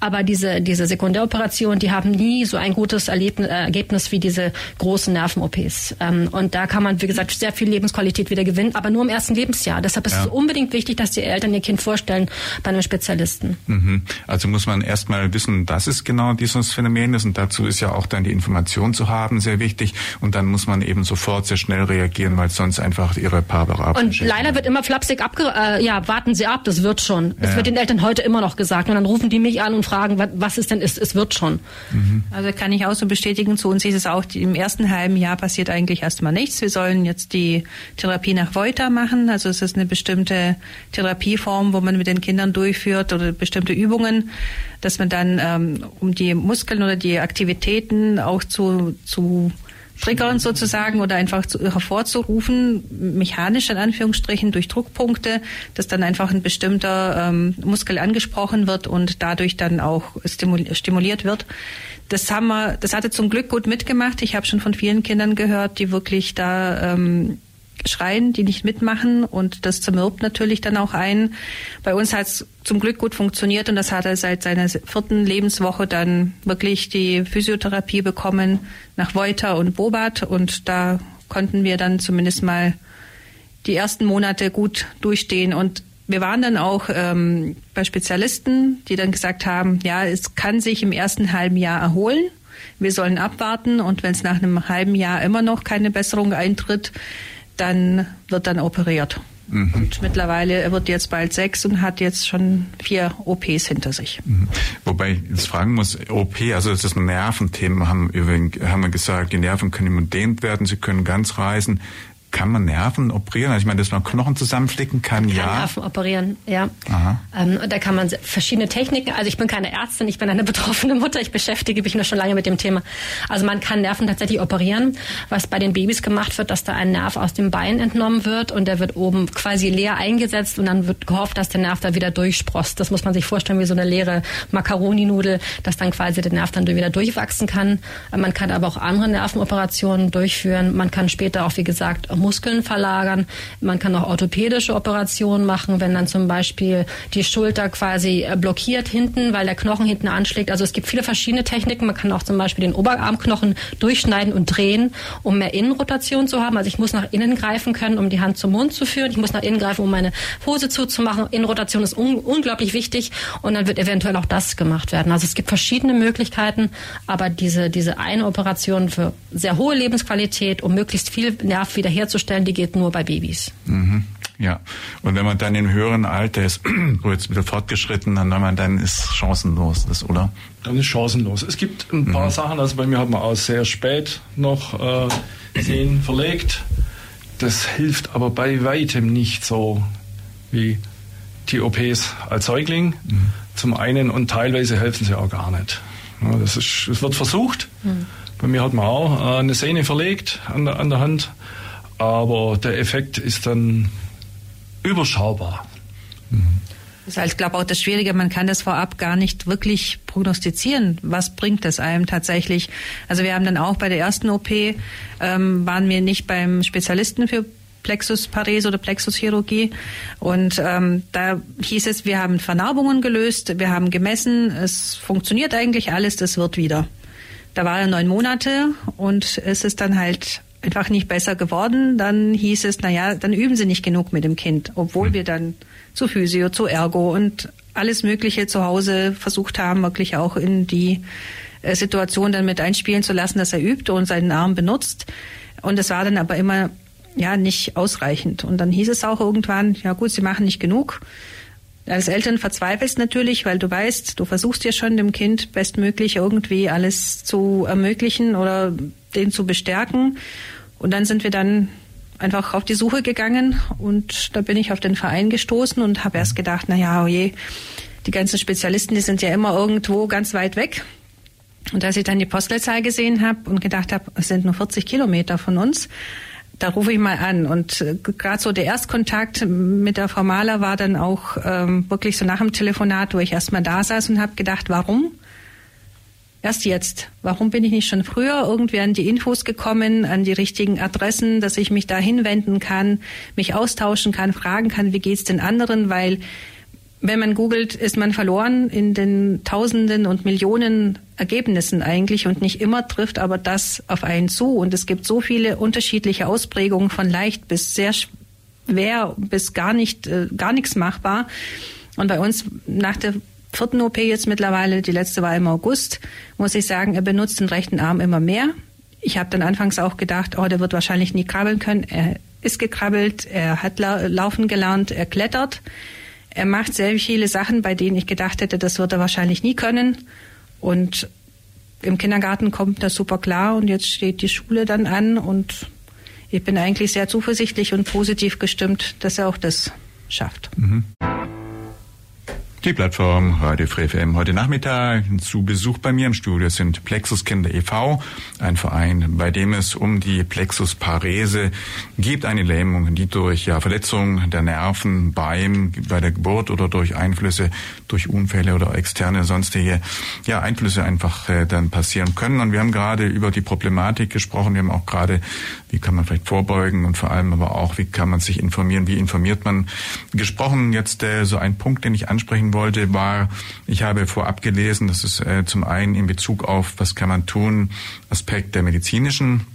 Aber diese, diese Sekundäroperationen, die haben nie so ein gutes Erlebnis, äh, Ergebnis wie diese großen Nerven-OPs. Ähm, und da kann man, wie gesagt, sehr viel Lebensqualität wieder gewinnen, aber nur im ersten Lebensjahr. Deshalb ist ja. es unbedingt wichtig, dass die Eltern ihr Kind vorstellen bei einem Spezialisten. Mhm. Also muss man erstmal wissen, dass es genau dieses Phänomen ist und dazu ist ja auch dann die Information zu haben sehr wichtig und dann muss man eben sofort sehr schnell reagieren, weil sonst einfach einfach ihre Paarberater. Und leider wird immer flapsig abge äh, ja, warten Sie ab, das wird schon. Es ja. wird den Eltern heute immer noch gesagt. Und dann rufen die mich an und fragen, was, was es denn ist, es wird schon. Mhm. Also kann ich auch so bestätigen, zu uns ist es auch, im ersten halben Jahr passiert eigentlich erstmal nichts. Wir sollen jetzt die Therapie nach Voita machen. Also es ist eine bestimmte Therapieform, wo man mit den Kindern durchführt oder bestimmte Übungen, dass man dann, ähm, um die Muskeln oder die Aktivitäten auch zu, zu triggern sozusagen oder einfach zu, hervorzurufen, mechanisch in Anführungsstrichen durch Druckpunkte, dass dann einfach ein bestimmter ähm, Muskel angesprochen wird und dadurch dann auch stimuliert wird. Das haben wir, das hatte zum Glück gut mitgemacht. Ich habe schon von vielen Kindern gehört, die wirklich da ähm, schreien, die nicht mitmachen und das zermürbt natürlich dann auch ein. Bei uns hat es zum Glück gut funktioniert und das hat er seit seiner vierten Lebenswoche dann wirklich die Physiotherapie bekommen nach Wolter und Bobat und da konnten wir dann zumindest mal die ersten Monate gut durchstehen und wir waren dann auch ähm, bei Spezialisten, die dann gesagt haben, ja, es kann sich im ersten halben Jahr erholen. Wir sollen abwarten und wenn es nach einem halben Jahr immer noch keine Besserung eintritt, dann wird dann operiert. Mhm. Und mittlerweile, er wird jetzt bald sechs und hat jetzt schon vier OPs hinter sich. Mhm. Wobei ich jetzt fragen muss, OP, also das ist ein Nerventhema, haben, haben wir gesagt, die Nerven können immer dehnt werden, sie können ganz reißen. Kann man Nerven operieren? Also ich meine, dass man Knochen zusammenflicken kann, kann ja. Nerven operieren, ja. Ähm, da kann man verschiedene Techniken, also ich bin keine Ärztin, ich bin eine betroffene Mutter, ich beschäftige mich nur schon lange mit dem Thema. Also man kann Nerven tatsächlich operieren, was bei den Babys gemacht wird, dass da ein Nerv aus dem Bein entnommen wird und der wird oben quasi leer eingesetzt und dann wird gehofft, dass der Nerv da wieder durchsprost. Das muss man sich vorstellen wie so eine leere Makaroninudel, dass dann quasi der Nerv dann wieder durchwachsen kann. Man kann aber auch andere Nervenoperationen durchführen. Man kann später auch, wie gesagt, Muskeln verlagern. Man kann auch orthopädische Operationen machen, wenn dann zum Beispiel die Schulter quasi äh, blockiert hinten, weil der Knochen hinten anschlägt. Also es gibt viele verschiedene Techniken. Man kann auch zum Beispiel den Oberarmknochen durchschneiden und drehen, um mehr Innenrotation zu haben. Also ich muss nach innen greifen können, um die Hand zum Mund zu führen. Ich muss nach innen greifen, um meine Hose zuzumachen. Innenrotation ist un unglaublich wichtig und dann wird eventuell auch das gemacht werden. Also es gibt verschiedene Möglichkeiten, aber diese, diese eine Operation für sehr hohe Lebensqualität, um möglichst viel Nerv wiederherzustellen, herzustellen, die geht nur bei Babys. Mhm. Ja, und wenn man dann im höheren Alter ist, wo jetzt wieder fortgeschritten, dann, man, dann ist chancenlos, das, oder? Dann ist chancenlos. Es gibt ein paar mhm. Sachen, also bei mir hat man auch sehr spät noch äh, Sehen verlegt. Das hilft aber bei weitem nicht so wie die OPs als Säugling. Mhm. Zum einen und teilweise helfen sie auch gar nicht. Ja, das, ist, das wird versucht. Mhm. Bei mir hat man auch äh, eine Sehne verlegt an der, an der Hand aber der Effekt ist dann überschaubar. Das ist halt, glaube ich, auch das Schwierige. Man kann das vorab gar nicht wirklich prognostizieren. Was bringt es einem tatsächlich? Also wir haben dann auch bei der ersten OP, ähm, waren wir nicht beim Spezialisten für Plexusparese oder Plexuschirurgie. Und ähm, da hieß es, wir haben Vernarbungen gelöst, wir haben gemessen, es funktioniert eigentlich alles, das wird wieder. Da war er neun Monate und es ist dann halt einfach nicht besser geworden, dann hieß es, na ja, dann üben Sie nicht genug mit dem Kind, obwohl wir dann zu Physio, zu Ergo und alles Mögliche zu Hause versucht haben, wirklich auch in die äh, Situation dann mit einspielen zu lassen, dass er übt und seinen Arm benutzt. Und es war dann aber immer ja nicht ausreichend. Und dann hieß es auch irgendwann, ja gut, Sie machen nicht genug. Als Eltern verzweifelst natürlich, weil du weißt, du versuchst ja schon dem Kind bestmöglich irgendwie alles zu ermöglichen oder den zu bestärken. Und dann sind wir dann einfach auf die Suche gegangen und da bin ich auf den Verein gestoßen und habe erst gedacht, na ja, oh je, die ganzen Spezialisten, die sind ja immer irgendwo ganz weit weg. Und als ich dann die Postleitzahl gesehen habe und gedacht habe, es sind nur 40 Kilometer von uns, da rufe ich mal an. Und äh, gerade so der Erstkontakt mit der Frau Mahler war dann auch ähm, wirklich so nach dem Telefonat, wo ich erst mal da saß und habe gedacht, warum? Erst jetzt. Warum bin ich nicht schon früher irgendwie an die Infos gekommen, an die richtigen Adressen, dass ich mich da hinwenden kann, mich austauschen kann, fragen kann, wie geht's den anderen, weil wenn man googelt, ist man verloren in den Tausenden und Millionen Ergebnissen eigentlich und nicht immer trifft aber das auf einen zu. Und es gibt so viele unterschiedliche Ausprägungen von leicht bis sehr schwer bis gar nicht, äh, gar nichts machbar. Und bei uns nach der vierten OP jetzt mittlerweile, die letzte war im August, muss ich sagen, er benutzt den rechten Arm immer mehr. Ich habe dann anfangs auch gedacht, oh, der wird wahrscheinlich nie krabbeln können. Er ist gekrabbelt, er hat laufen gelernt, er klettert. Er macht sehr viele Sachen, bei denen ich gedacht hätte, das wird er wahrscheinlich nie können. Und im Kindergarten kommt das super klar und jetzt steht die Schule dann an und ich bin eigentlich sehr zuversichtlich und positiv gestimmt, dass er auch das schafft. Mhm. Die Plattform Radio Free FM heute Nachmittag zu Besuch bei mir im Studio sind Plexus Kinder e.V., ein Verein, bei dem es um die Plexus Parese gibt, eine Lähmung, die durch ja, Verletzungen der Nerven beim, bei der Geburt oder durch Einflüsse, durch Unfälle oder externe sonstige ja, Einflüsse einfach äh, dann passieren können. Und wir haben gerade über die Problematik gesprochen. Wir haben auch gerade, wie kann man vielleicht vorbeugen und vor allem aber auch, wie kann man sich informieren, wie informiert man gesprochen. Jetzt äh, so ein Punkt, den ich ansprechen wollte, war, ich habe vorab gelesen, dass es äh, zum einen in Bezug auf, was kann man tun, Aspekt der medizinischen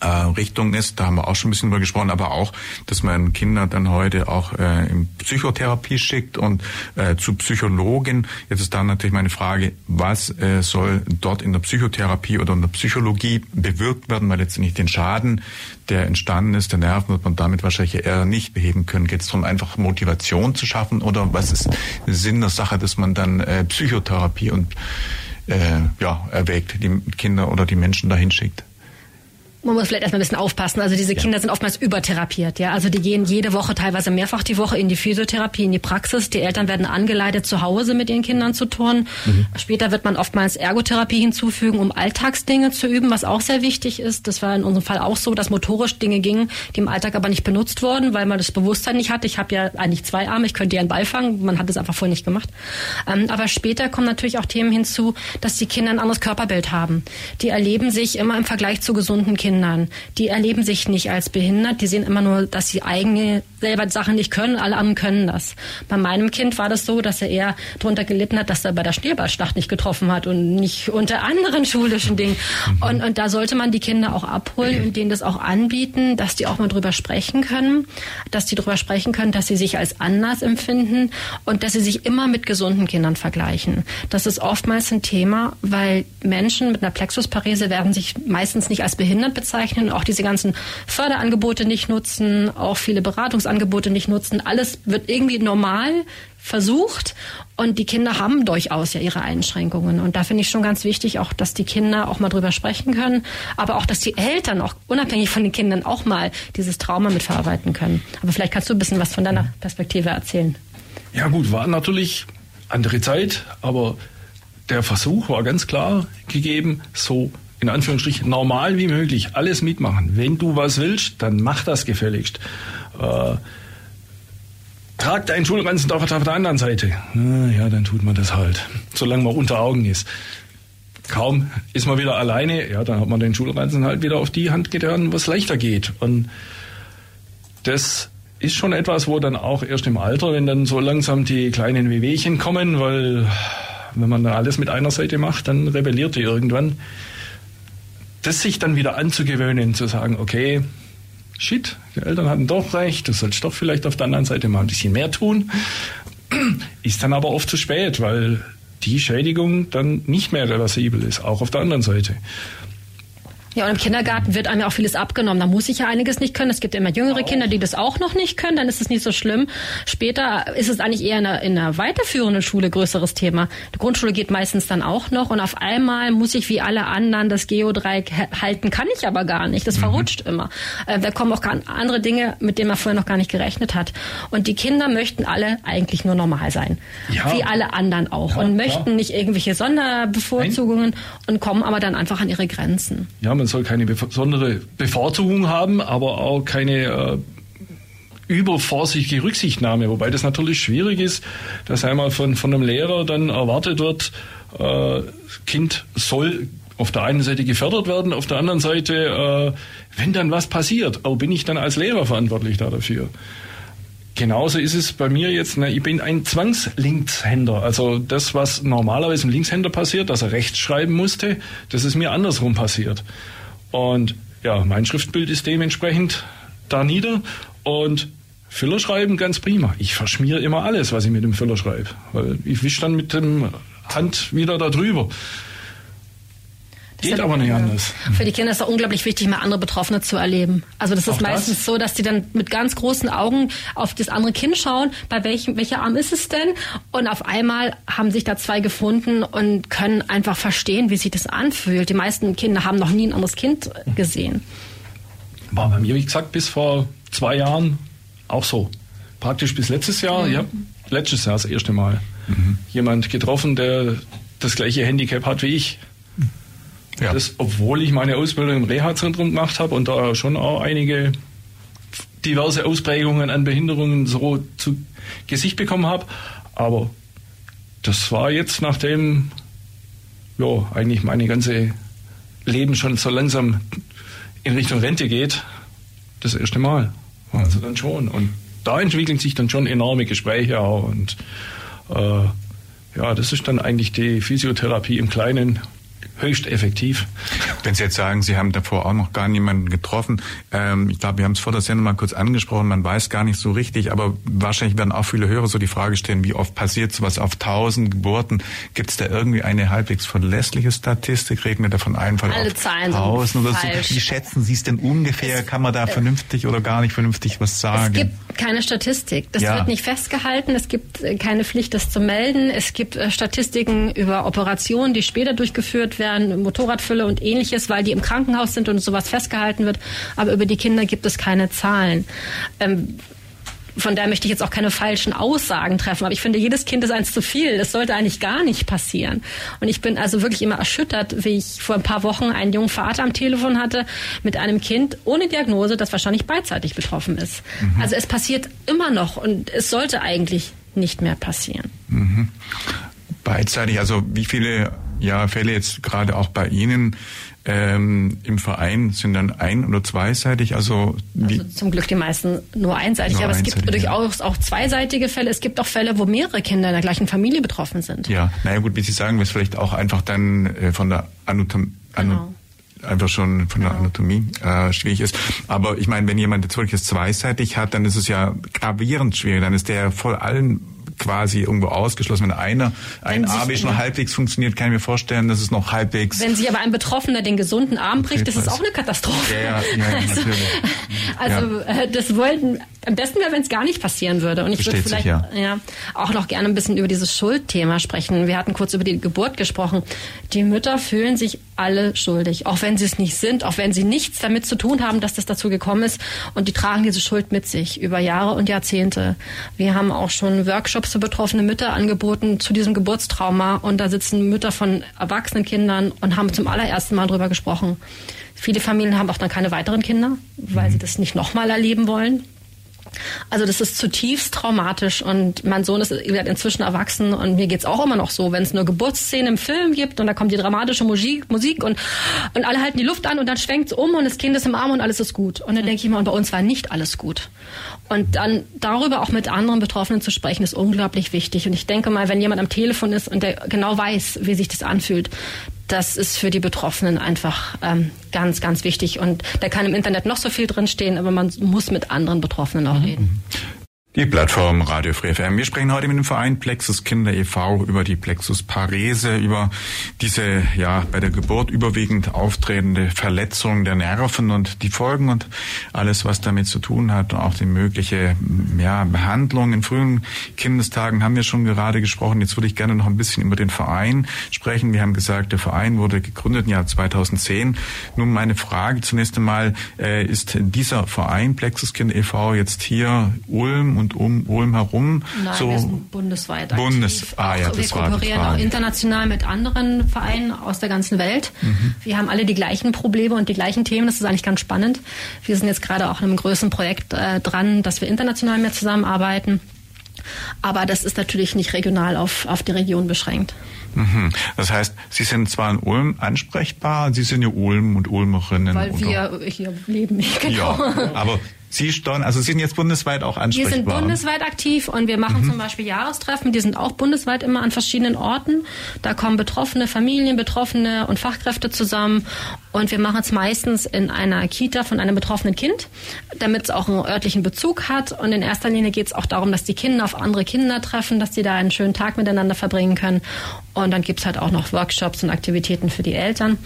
äh, Richtung ist. Da haben wir auch schon ein bisschen drüber gesprochen, aber auch, dass man Kinder dann heute auch äh, in Psychotherapie schickt und äh, zu Psychologen. Jetzt ist da natürlich meine Frage, was äh, soll dort in der Psychotherapie oder in der Psychologie bewirkt werden, weil letztendlich den Schaden, der entstanden ist, der Nerven wird man damit wahrscheinlich eher nicht beheben können. Geht es darum, einfach Motivation zu schaffen oder was ist Sinn der Sache, dass man dann äh, Psychotherapie und äh, ja, erwägt, die Kinder oder die Menschen dahin schickt? Man muss vielleicht erstmal ein bisschen aufpassen. Also diese Kinder ja. sind oftmals übertherapiert, ja. Also die gehen jede Woche, teilweise mehrfach die Woche in die Physiotherapie, in die Praxis. Die Eltern werden angeleitet, zu Hause mit ihren Kindern zu turnen. Mhm. Später wird man oftmals Ergotherapie hinzufügen, um Alltagsdinge zu üben, was auch sehr wichtig ist. Das war in unserem Fall auch so, dass motorisch Dinge gingen, die im Alltag aber nicht benutzt wurden, weil man das Bewusstsein nicht hatte. Ich habe ja eigentlich zwei Arme, ich könnte ja einen Ball fangen. Man hat es einfach vorher nicht gemacht. Ähm, aber später kommen natürlich auch Themen hinzu, dass die Kinder ein anderes Körperbild haben. Die erleben sich immer im Vergleich zu gesunden Kindern. Kindern. Die erleben sich nicht als behindert, die sehen immer nur, dass sie eigene selber Sachen nicht können, alle anderen können das. Bei meinem Kind war das so, dass er eher darunter gelitten hat, dass er bei der Schneeballschlacht nicht getroffen hat und nicht unter anderen schulischen Dingen. Mhm. Und, und da sollte man die Kinder auch abholen und denen das auch anbieten, dass die auch mal drüber sprechen können, dass die drüber sprechen können, dass sie sich als anders empfinden und dass sie sich immer mit gesunden Kindern vergleichen. Das ist oftmals ein Thema, weil Menschen mit einer Plexusparese werden sich meistens nicht als behindert bezeichnen, auch diese ganzen Förderangebote nicht nutzen, auch viele Beratungsangebote nicht nutzen. Alles wird irgendwie normal versucht und die Kinder haben durchaus ja ihre Einschränkungen und da finde ich schon ganz wichtig auch, dass die Kinder auch mal drüber sprechen können, aber auch, dass die Eltern auch unabhängig von den Kindern auch mal dieses Trauma mitverarbeiten können. Aber vielleicht kannst du ein bisschen was von deiner Perspektive erzählen. Ja gut, war natürlich andere Zeit, aber der Versuch war ganz klar gegeben, so in Anführungsstrichen normal wie möglich alles mitmachen. Wenn du was willst, dann mach das gefälligst. Äh, trag deinen Schulranzen doch auf der anderen Seite. Na, ja, dann tut man das halt, solange man unter Augen ist. Kaum ist man wieder alleine, ja, dann hat man den Schulranzen halt wieder auf die Hand getan, was leichter geht. Und das ist schon etwas, wo dann auch erst im Alter, wenn dann so langsam die kleinen Wehwehchen kommen, weil wenn man da alles mit einer Seite macht, dann rebelliert die irgendwann das sich dann wieder anzugewöhnen, zu sagen, okay, shit, die Eltern hatten doch recht, du sollst doch vielleicht auf der anderen Seite mal ein bisschen mehr tun, ist dann aber oft zu spät, weil die Schädigung dann nicht mehr reversibel ist, auch auf der anderen Seite. Ja, und im Kindergarten wird einem ja auch vieles abgenommen. Da muss ich ja einiges nicht können. Es gibt immer jüngere Kinder, die das auch noch nicht können. Dann ist es nicht so schlimm. Später ist es eigentlich eher in einer, in einer weiterführenden Schule größeres Thema. Die Grundschule geht meistens dann auch noch. Und auf einmal muss ich wie alle anderen das Geodreieck halten. Kann ich aber gar nicht. Das mhm. verrutscht immer. Äh, da kommen auch andere Dinge, mit denen man vorher noch gar nicht gerechnet hat. Und die Kinder möchten alle eigentlich nur normal sein. Ja. Wie alle anderen auch. Ja, und möchten klar. nicht irgendwelche Sonderbevorzugungen Nein. und kommen aber dann einfach an ihre Grenzen. Ja, man soll keine besondere Bevorzugung haben, aber auch keine äh, übervorsichtige Rücksichtnahme, wobei das natürlich schwierig ist, dass einmal von, von einem Lehrer dann erwartet wird, äh, Kind soll auf der einen Seite gefördert werden, auf der anderen Seite, äh, wenn dann was passiert, oh, bin ich dann als Lehrer verantwortlich da dafür. Genauso ist es bei mir jetzt, ne, ich bin ein Zwangslinkshänder. Also das, was normalerweise einem Linkshänder passiert, dass er rechts schreiben musste, das ist mir andersrum passiert. Und ja, mein Schriftbild ist dementsprechend da nieder und Füller schreiben ganz prima. Ich verschmiere immer alles, was ich mit dem Füller schreibe, weil ich wische dann mit dem Hand wieder da drüber. Geht aber nicht anders. Für die Kinder ist es unglaublich wichtig, mal andere Betroffene zu erleben. Also das ist Auch meistens das? so, dass die dann mit ganz großen Augen auf das andere Kind schauen, bei welchem, welcher Arm ist es denn? Und auf einmal haben sich da zwei gefunden und können einfach verstehen, wie sich das anfühlt. Die meisten Kinder haben noch nie ein anderes Kind gesehen. War bei mir, wie gesagt, bis vor zwei Jahren auch so. Praktisch bis letztes Jahr, mhm. ja, letztes Jahr das erste Mal. Mhm. Jemand getroffen, der das gleiche Handicap hat wie ich. Ja. Das, obwohl ich meine Ausbildung im Reha-Zentrum gemacht habe und da schon auch einige diverse Ausprägungen an Behinderungen so zu Gesicht bekommen habe. Aber das war jetzt, nachdem ja, eigentlich meine ganze Leben schon so langsam in Richtung Rente geht, das erste Mal. Also dann schon. Und da entwickeln sich dann schon enorme Gespräche auch. Und äh, ja, das ist dann eigentlich die Physiotherapie im Kleinen höchst effektiv. Wenn Sie jetzt sagen, Sie haben davor auch noch gar niemanden getroffen, ähm, ich glaube, wir haben es vor der Sendung mal kurz angesprochen, man weiß gar nicht so richtig, aber wahrscheinlich werden auch viele Hörer so die Frage stellen, wie oft passiert sowas auf tausend Geburten? Gibt es da irgendwie eine halbwegs verlässliche Statistik? Reden wir davon einfach Alle auf Zahlen tausend oder falsch. so? Wie schätzen Sie es denn ungefähr? Es, Kann man da äh, vernünftig oder gar nicht vernünftig was sagen? Es gibt keine Statistik. Das ja. wird nicht festgehalten. Es gibt äh, keine Pflicht, das zu melden. Es gibt äh, Statistiken über Operationen, die später durchgeführt werden werden, Motorradfülle und ähnliches, weil die im Krankenhaus sind und sowas festgehalten wird. Aber über die Kinder gibt es keine Zahlen. Ähm, von daher möchte ich jetzt auch keine falschen Aussagen treffen. Aber ich finde, jedes Kind ist eins zu viel. Das sollte eigentlich gar nicht passieren. Und ich bin also wirklich immer erschüttert, wie ich vor ein paar Wochen einen jungen Vater am Telefon hatte mit einem Kind ohne Diagnose, das wahrscheinlich beidseitig betroffen ist. Mhm. Also es passiert immer noch und es sollte eigentlich nicht mehr passieren. Mhm. Beidseitig, also wie viele ja, Fälle jetzt gerade auch bei Ihnen ähm, im Verein sind dann ein- oder zweiseitig? Also, also zum Glück die meisten nur einseitig, nur aber einseitig, es gibt durchaus ja. auch zweiseitige Fälle. Es gibt auch Fälle, wo mehrere Kinder in der gleichen Familie betroffen sind. Ja, naja gut, wie Sie sagen, was vielleicht auch einfach dann äh, von der Anatomie genau einfach schon von der genau. Anatomie äh, schwierig ist. Aber ich meine, wenn jemand jetzt wirklich zweiseitig hat, dann ist es ja gravierend schwierig. Dann ist der voll allen quasi irgendwo ausgeschlossen. Wenn einer ein Arm schon halbwegs funktioniert, kann ich mir vorstellen, dass es noch halbwegs. Wenn sich aber ein Betroffener den gesunden Arm bricht, das ist auch eine Katastrophe. Ja, ja, ja, also, also das wollten am besten wäre, wenn es gar nicht passieren würde. Und ich würde vielleicht sich, ja. ja. auch noch gerne ein bisschen über dieses Schuldthema sprechen. Wir hatten kurz über die Geburt gesprochen. Die Mütter fühlen sich alle schuldig, auch wenn sie es nicht sind, auch wenn sie nichts damit zu tun haben, dass das dazu gekommen ist. Und die tragen diese Schuld mit sich über Jahre und Jahrzehnte. Wir haben auch schon Workshops für betroffene Mütter angeboten zu diesem Geburtstrauma. Und da sitzen Mütter von erwachsenen Kindern und haben zum allerersten Mal darüber gesprochen. Viele Familien haben auch dann keine weiteren Kinder, weil sie das nicht nochmal erleben wollen. Also das ist zutiefst traumatisch und mein Sohn ist inzwischen erwachsen und mir geht's auch immer noch so, wenn es nur Geburtsszenen im Film gibt und da kommt die dramatische Musik, Musik und, und alle halten die Luft an und dann schwenkt's um und das Kind ist im Arm und alles ist gut. Und dann denke ich und bei uns war nicht alles gut. Und dann darüber auch mit anderen Betroffenen zu sprechen, ist unglaublich wichtig. Und ich denke mal, wenn jemand am Telefon ist und der genau weiß, wie sich das anfühlt, das ist für die Betroffenen einfach ähm, ganz, ganz wichtig. Und da kann im Internet noch so viel drinstehen, aber man muss mit anderen Betroffenen auch mhm. reden. Die Plattform Radio Free FM. Wir sprechen heute mit dem Verein Plexus Kinder e.V. über die Plexus Parese, über diese ja bei der Geburt überwiegend auftretende Verletzung der Nerven und die Folgen und alles, was damit zu tun hat. Und auch die mögliche ja, Behandlung in frühen Kindestagen haben wir schon gerade gesprochen. Jetzt würde ich gerne noch ein bisschen über den Verein sprechen. Wir haben gesagt, der Verein wurde gegründet im Jahr 2010. Nun meine Frage zunächst einmal, äh, ist dieser Verein Plexus Kinder e.V. jetzt hier Ulm und um Ulm herum. Nein, so wir sind bundesweit Bundes aktiv. ah, ja, auch, wir kooperieren auch international mit anderen Vereinen aus der ganzen Welt. Mhm. Wir haben alle die gleichen Probleme und die gleichen Themen. Das ist eigentlich ganz spannend. Wir sind jetzt gerade auch in einem größeren Projekt äh, dran, dass wir international mehr zusammenarbeiten. Aber das ist natürlich nicht regional auf, auf die Region beschränkt. Mhm. Das heißt, Sie sind zwar in Ulm ansprechbar, Sie sind ja Ulm und Ulmerinnen. Weil wir hier leben. Genau. ja, aber Sie steuern, also Sie sind jetzt bundesweit auch Wir ansprechbar. sind bundesweit aktiv und wir machen zum Beispiel Jahrestreffen. Die sind auch bundesweit immer an verschiedenen Orten. Da kommen betroffene Familien, Betroffene und Fachkräfte zusammen. Und wir machen es meistens in einer Kita von einem betroffenen Kind, damit es auch einen örtlichen Bezug hat. Und in erster Linie geht es auch darum, dass die Kinder auf andere Kinder treffen, dass sie da einen schönen Tag miteinander verbringen können. Und dann gibt's halt auch noch Workshops und Aktivitäten für die Eltern.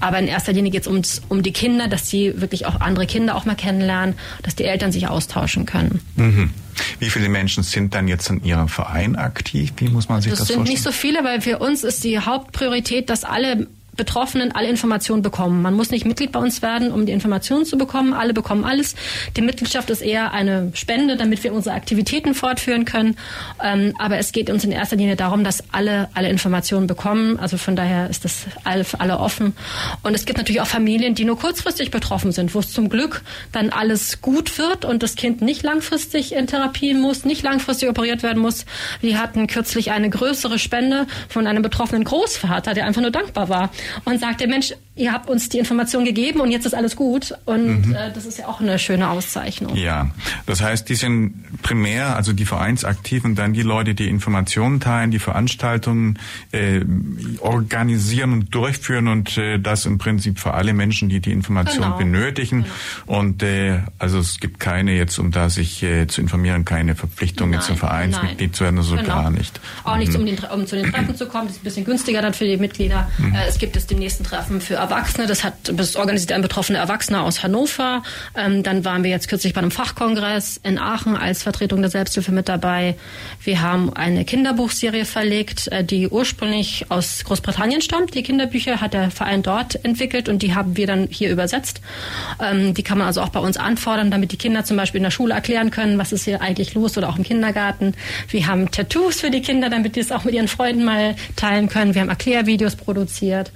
Aber in erster Linie geht's ums um die Kinder, dass sie wirklich auch andere Kinder auch mal kennenlernen, dass die Eltern sich austauschen können. Mhm. Wie viele Menschen sind dann jetzt in Ihrem Verein aktiv? Wie muss man sich das, Das sind vorstellen? nicht so viele, weil für uns ist die Hauptpriorität, dass alle Betroffenen alle Informationen bekommen. Man muss nicht Mitglied bei uns werden, um die Informationen zu bekommen. Alle bekommen alles. Die Mitgliedschaft ist eher eine Spende, damit wir unsere Aktivitäten fortführen können. Ähm, aber es geht uns in erster Linie darum, dass alle alle Informationen bekommen. Also von daher ist das alle, für alle offen. Und es gibt natürlich auch Familien, die nur kurzfristig betroffen sind, wo es zum Glück dann alles gut wird und das Kind nicht langfristig in Therapie muss, nicht langfristig operiert werden muss. Wir hatten kürzlich eine größere Spende von einem betroffenen Großvater, der einfach nur dankbar war und sagte, Mensch, ihr habt uns die Information gegeben und jetzt ist alles gut. Und äh, das ist ja auch eine schöne Auszeichnung. Ja, das heißt, die sind primär, also die Vereinsaktiven, dann die Leute, die Informationen teilen, die Veranstaltungen äh, organisieren und durchführen und äh, das im Prinzip für alle Menschen, die die Information Genau. benötigen. Und äh, also es gibt keine jetzt, um da sich äh, zu informieren, keine Verpflichtung jetzt zum Nein, Vereinsmitglied nein. zu werden, so Genau. gar nicht. Auch nicht, Mhm. um, den, um zu den Treffen zu kommen. Das ist ein bisschen günstiger dann für die Mitglieder. Mhm. Äh, es gibt jetzt die nächsten Treffen für Erwachsene. Das hat das organisiert ein betroffener Erwachsener aus Hannover. Ähm, dann waren wir jetzt kürzlich bei einem Fachkongress in Aachen als Vertretung der Selbsthilfe mit dabei. Wir haben eine Kinderbuchserie verlegt, äh, die ursprünglich aus Großbritannien stammt. Die Kinderbücher hat der Verein dort entwickelt und die haben wir dann hier übersetzt. Ähm, die kann man also auch bei uns anfordern, damit die Kinder zum Beispiel in der Schule erklären können, was ist hier eigentlich los oder auch im Kindergarten. Wir haben Tattoos für die Kinder, damit die es auch mit ihren Freunden mal teilen können. Wir haben Erklärvideos produziert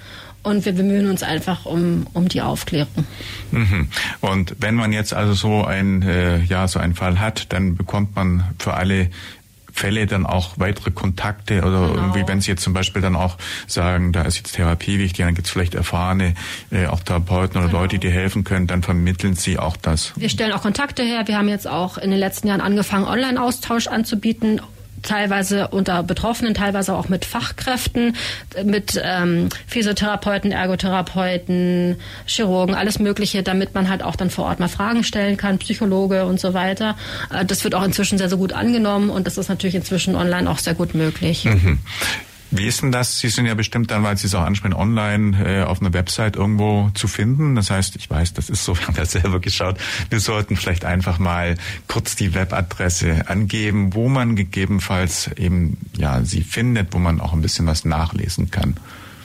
und wir bemühen uns einfach um, um die Aufklärung. Mhm. Und wenn man jetzt also so ein äh, ja so einen Fall hat, dann bekommt man für alle Fälle dann auch weitere Kontakte oder Genau. irgendwie, wenn Sie jetzt zum Beispiel dann auch sagen, da ist jetzt Therapie wichtig, dann gibt es vielleicht erfahrene äh, auch Therapeuten oder Genau. Leute, die helfen können, dann vermitteln Sie auch das. Wir stellen auch Kontakte her. Wir haben jetzt auch in den letzten Jahren angefangen, Online-Austausch anzubieten. Teilweise unter Betroffenen, teilweise auch mit Fachkräften, mit ähm, Physiotherapeuten, Ergotherapeuten, Chirurgen, alles Mögliche, damit man halt auch dann vor Ort mal Fragen stellen kann, Psychologe und so weiter. Äh, das wird auch inzwischen sehr, sehr gut angenommen und das ist natürlich inzwischen online auch sehr gut möglich. Mhm. Wie ist denn das? Sie sind ja bestimmt dann, weil Sie es auch ansprechen, online äh, auf einer Website irgendwo zu finden. Das heißt, ich weiß, das ist so, wir haben ja selber geschaut. Wir sollten vielleicht einfach mal kurz die Webadresse angeben, wo man gegebenenfalls eben ja Sie findet, wo man auch ein bisschen was nachlesen kann.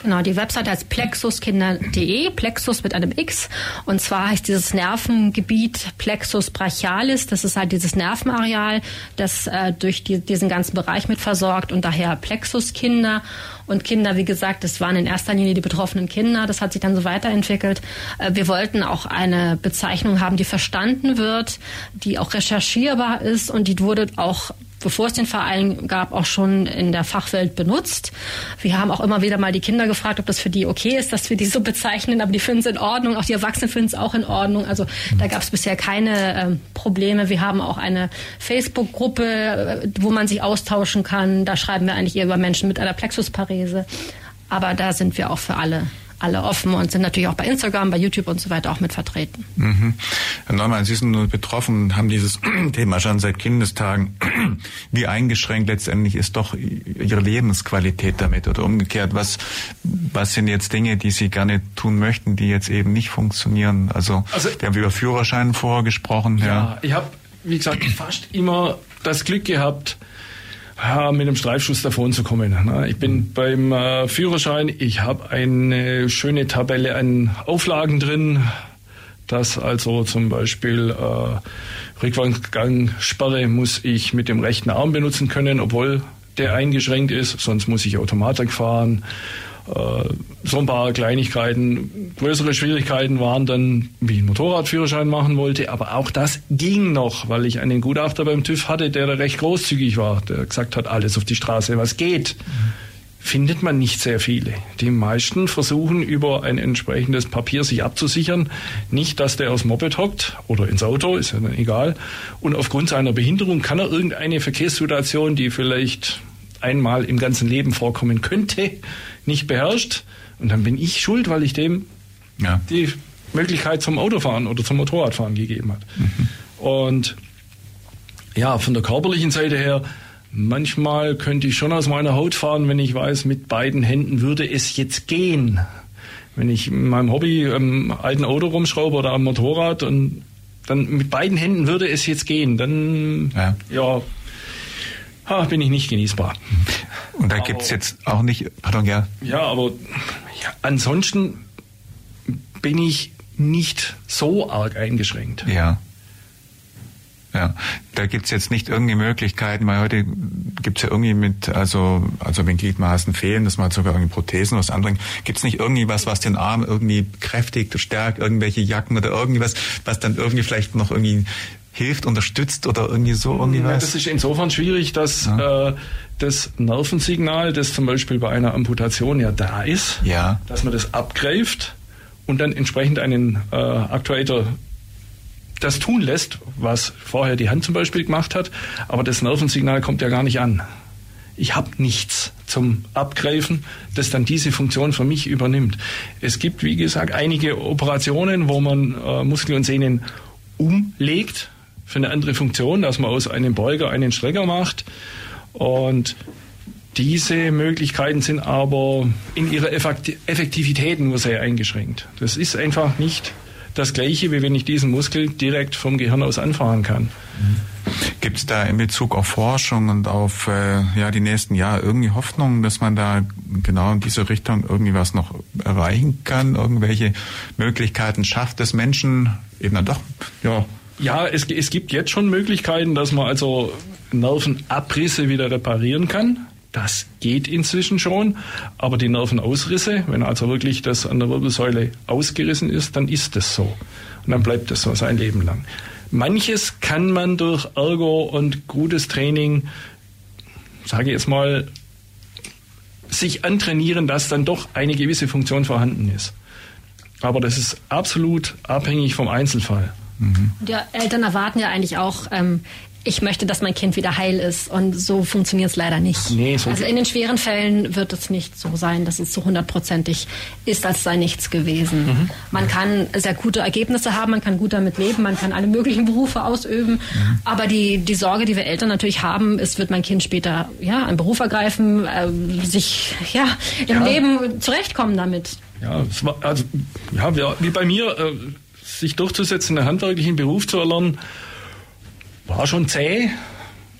Genau, die Website heißt plexuskinder.de, Plexus mit einem X. Und zwar heißt dieses Nervengebiet Plexus brachialis. Das ist halt dieses Nervenareal, das äh, durch die, diesen ganzen Bereich mit versorgt und daher Plexuskinder. Und Kinder, wie gesagt, das waren in erster Linie die betroffenen Kinder. Das hat sich dann so weiterentwickelt. Äh, wir wollten auch eine Bezeichnung haben, die verstanden wird, die auch recherchierbar ist und die wurde auch bevor es den Verein gab, auch schon in der Fachwelt benutzt. Wir haben auch immer wieder mal die Kinder gefragt, ob das für die okay ist, dass wir die so bezeichnen, aber die finden es in Ordnung. Auch die Erwachsenen finden es auch in Ordnung. Also da gab es bisher keine ähm, Probleme. Wir haben auch eine Facebook-Gruppe, äh, wo man sich austauschen kann. Da schreiben wir eigentlich eher über Menschen mit einer Plexusparese. Aber da sind wir auch für alle alle offen und sind natürlich auch bei Instagram, bei YouTube und so weiter auch mit vertreten. Mhm. Herr Neumann, Sie sind nur betroffen, haben dieses Thema schon seit Kindestagen. Wie eingeschränkt letztendlich ist doch Ihre Lebensqualität damit oder umgekehrt? Was, was sind jetzt Dinge, die Sie gerne tun möchten, die jetzt eben nicht funktionieren? Also, also wir haben über Führerschein vorher gesprochen. Ja, ja. ich habe, wie gesagt, fast immer das Glück gehabt, mit einem Streifschuss davon zu kommen. Ich bin beim äh, Führerschein, ich habe eine schöne Tabelle an Auflagen drin, dass also zum Beispiel äh, Rückwärtsgangsperre muss ich mit dem rechten Arm benutzen können, obwohl der eingeschränkt ist, sonst muss ich Automatik fahren. Äh, so ein paar Kleinigkeiten. Größere Schwierigkeiten waren dann, wie ich einen Motorradführerschein machen wollte, aber auch das ging noch, weil ich einen Gutachter beim TÜV hatte, der da recht großzügig war, der gesagt hat, alles auf die Straße, was geht. Findet man nicht sehr viele. Die meisten versuchen über ein entsprechendes Papier sich abzusichern. Nicht, dass der aufs Moped hockt oder ins Auto, ist ja dann egal. Und aufgrund seiner Behinderung kann er irgendeine Verkehrssituation, die vielleicht einmal im ganzen Leben vorkommen könnte, nicht beherrscht. Und dann bin ich schuld, weil ich dem ja. die Möglichkeit zum Autofahren oder zum Motorradfahren gegeben hat. Mhm. Und ja, von der körperlichen Seite her, manchmal könnte ich schon aus meiner Haut fahren, wenn ich weiß, mit beiden Händen würde es jetzt gehen. Wenn ich in meinem Hobby im alten Auto rumschraube oder am Motorrad und dann mit beiden Händen würde es jetzt gehen, dann ja, ja bin ich nicht genießbar. Und da gibt es jetzt auch nicht, pardon, ja. Ja, aber ja, ansonsten bin ich nicht so arg eingeschränkt. Ja. Ja, da gibt's jetzt nicht irgendwie Möglichkeiten, weil heute gibt's ja irgendwie mit, also, also wenn Gliedmaßen fehlen, dass man sogar irgendwie Prothesen oder was anderes, gibt's nicht irgendwie was, was den Arm irgendwie kräftigt, stärkt, irgendwelche Jacken oder irgendwas, was dann irgendwie vielleicht noch irgendwie hilft, unterstützt oder irgendwie so irgendwie ja, was? Das ist insofern schwierig, dass ja. äh, das Nervensignal, das zum Beispiel bei einer Amputation ja da ist, ja. dass man das abgreift und dann entsprechend einen äh, Actuator das tun lässt, was vorher die Hand zum Beispiel gemacht hat, aber das Nervensignal kommt ja gar nicht an. Ich habe nichts zum Abgreifen, das dann diese Funktion für mich übernimmt. Es gibt, wie gesagt, einige Operationen, wo man äh, Muskel und Sehnen umlegt für eine andere Funktion, dass man aus einem Beuger einen Strecker macht. Und diese Möglichkeiten sind aber in ihrer Effektivität nur sehr eingeschränkt. Das ist einfach nicht das Gleiche, wie wenn ich diesen Muskel direkt vom Gehirn aus anfahren kann. Gibt es da in Bezug auf Forschung und auf äh, ja, die nächsten Jahre irgendwie Hoffnung, dass man da genau in diese Richtung irgendwie was noch erreichen kann? Irgendwelche Möglichkeiten schafft es Menschen eben dann doch ja, ja, es, es gibt jetzt schon Möglichkeiten, dass man also Nervenabrisse wieder reparieren kann. Das geht inzwischen schon, aber die Nervenausrisse, wenn also wirklich das an der Wirbelsäule ausgerissen ist, dann ist das so. Und dann bleibt das so sein Leben lang. Manches kann man durch Ergo und gutes Training, sage ich jetzt mal, sich antrainieren, dass dann doch eine gewisse Funktion vorhanden ist. Aber das ist absolut abhängig vom Einzelfall. Mhm. Und ja, Eltern erwarten ja eigentlich auch, ähm, ich möchte, dass mein Kind wieder heil ist. Und so funktioniert es leider nicht. Nee, so also in den schweren Fällen wird es nicht so sein, dass es so hundertprozentig ist, als sei nichts gewesen. Mhm. Man kann sehr gute Ergebnisse haben, man kann gut damit leben, man kann alle möglichen Berufe ausüben. Mhm. Aber die, die Sorge, die wir Eltern natürlich haben, ist, wird mein Kind später ja, einen Beruf ergreifen, äh, sich ja, im ja. Leben zurechtkommen damit. Ja, war, also, ja, wie bei mir. Äh, sich durchzusetzen, einen handwerklichen Beruf zu erlernen, war schon zäh.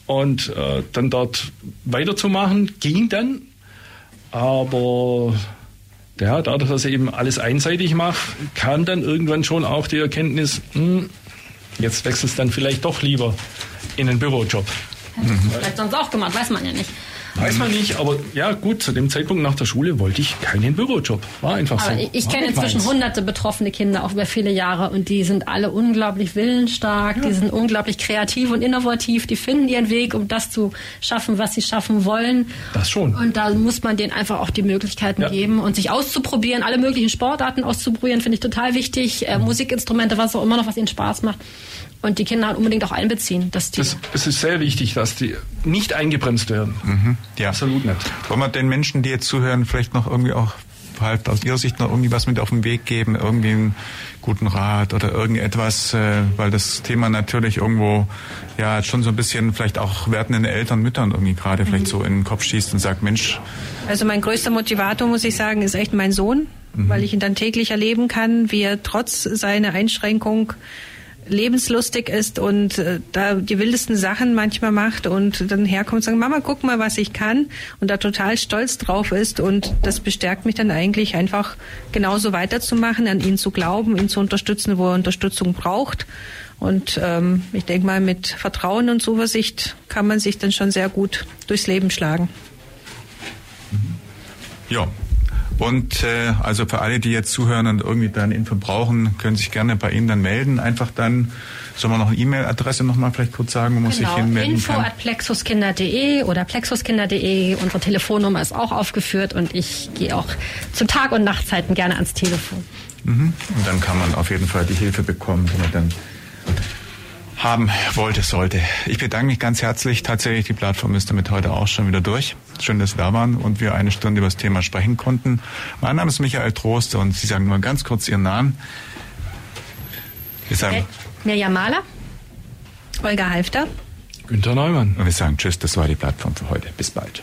Und äh, dann dort weiterzumachen, ging dann. Aber ja, dadurch, dass ich eben alles einseitig mache, kam dann irgendwann schon auch die Erkenntnis, hm, jetzt wechselst du dann vielleicht doch lieber in einen Bürojob. Hättest du vielleicht sonst auch gemacht, weiß man ja nicht. Weiß man nicht, aber ja gut, zu dem Zeitpunkt nach der Schule wollte ich keinen Bürojob. War einfach aber so. Ich, kenne inzwischen meins. hunderte betroffene Kinder, auch über viele Jahre, und die sind alle unglaublich willensstark, ja. die sind unglaublich kreativ und innovativ, die finden ihren Weg, um das zu schaffen, was sie schaffen wollen. Das schon. Und da muss man denen einfach auch die Möglichkeiten ja. geben und sich auszuprobieren, alle möglichen Sportarten auszuprobieren, finde ich total wichtig. Äh, mhm. Musikinstrumente, was auch immer noch, was ihnen Spaß macht und die Kinder halt unbedingt auch einbeziehen. Dass die es, es ist sehr wichtig, dass die nicht eingebremst werden. Mhm, ja. Absolut nicht. Wollen wir den Menschen, die jetzt zuhören, vielleicht noch irgendwie auch Halft aus Ihrer Sicht noch irgendwie was mit auf den Weg geben, irgendwie einen guten Rat oder irgendetwas, äh, weil das Thema natürlich irgendwo ja schon so ein bisschen vielleicht auch werdenden Eltern, Müttern irgendwie gerade mhm. vielleicht so in den Kopf schießt und sagt, Mensch. Also mein größter Motivator, muss ich sagen, ist echt mein Sohn, mhm. weil ich ihn dann täglich erleben kann, wie er trotz seiner Einschränkung lebenslustig ist und äh, da die wildesten Sachen manchmal macht und dann herkommt und sagt, Mama, guck mal, was ich kann und da total stolz drauf ist und das bestärkt mich dann eigentlich einfach genauso weiterzumachen, an ihn zu glauben, ihn zu unterstützen, wo er Unterstützung braucht. Und ähm, ich denke mal, mit Vertrauen und Zuversicht kann man sich dann schon sehr gut durchs Leben schlagen. Ja, und äh, also für alle, die jetzt zuhören und irgendwie dann Info brauchen, können sich gerne bei Ihnen dann melden. Einfach dann, sollen wir noch eine E-Mail-Adresse nochmal vielleicht kurz sagen, wo man genau. sich hinmelden Info kann? at plexuskinder.de oder plexuskinder.de. Unsere Telefonnummer ist auch aufgeführt und ich gehe auch zu Tag- und Nachtzeiten gerne ans Telefon. Mhm. Und dann kann man auf jeden Fall die Hilfe bekommen, die man dann haben wollte, sollte. Ich bedanke mich ganz herzlich. Tatsächlich, die Plattform ist damit heute auch schon wieder durch. Schön, dass Sie da waren und wir eine Stunde über das Thema sprechen konnten. Mein Name ist Michael Trost und Sie sagen mal ganz kurz Ihren Namen. Wir sagen Mirjam Mahler. Olga Halfter. Günter Neumann. Und wir sagen Tschüss, das war die Plattform für heute. Bis bald.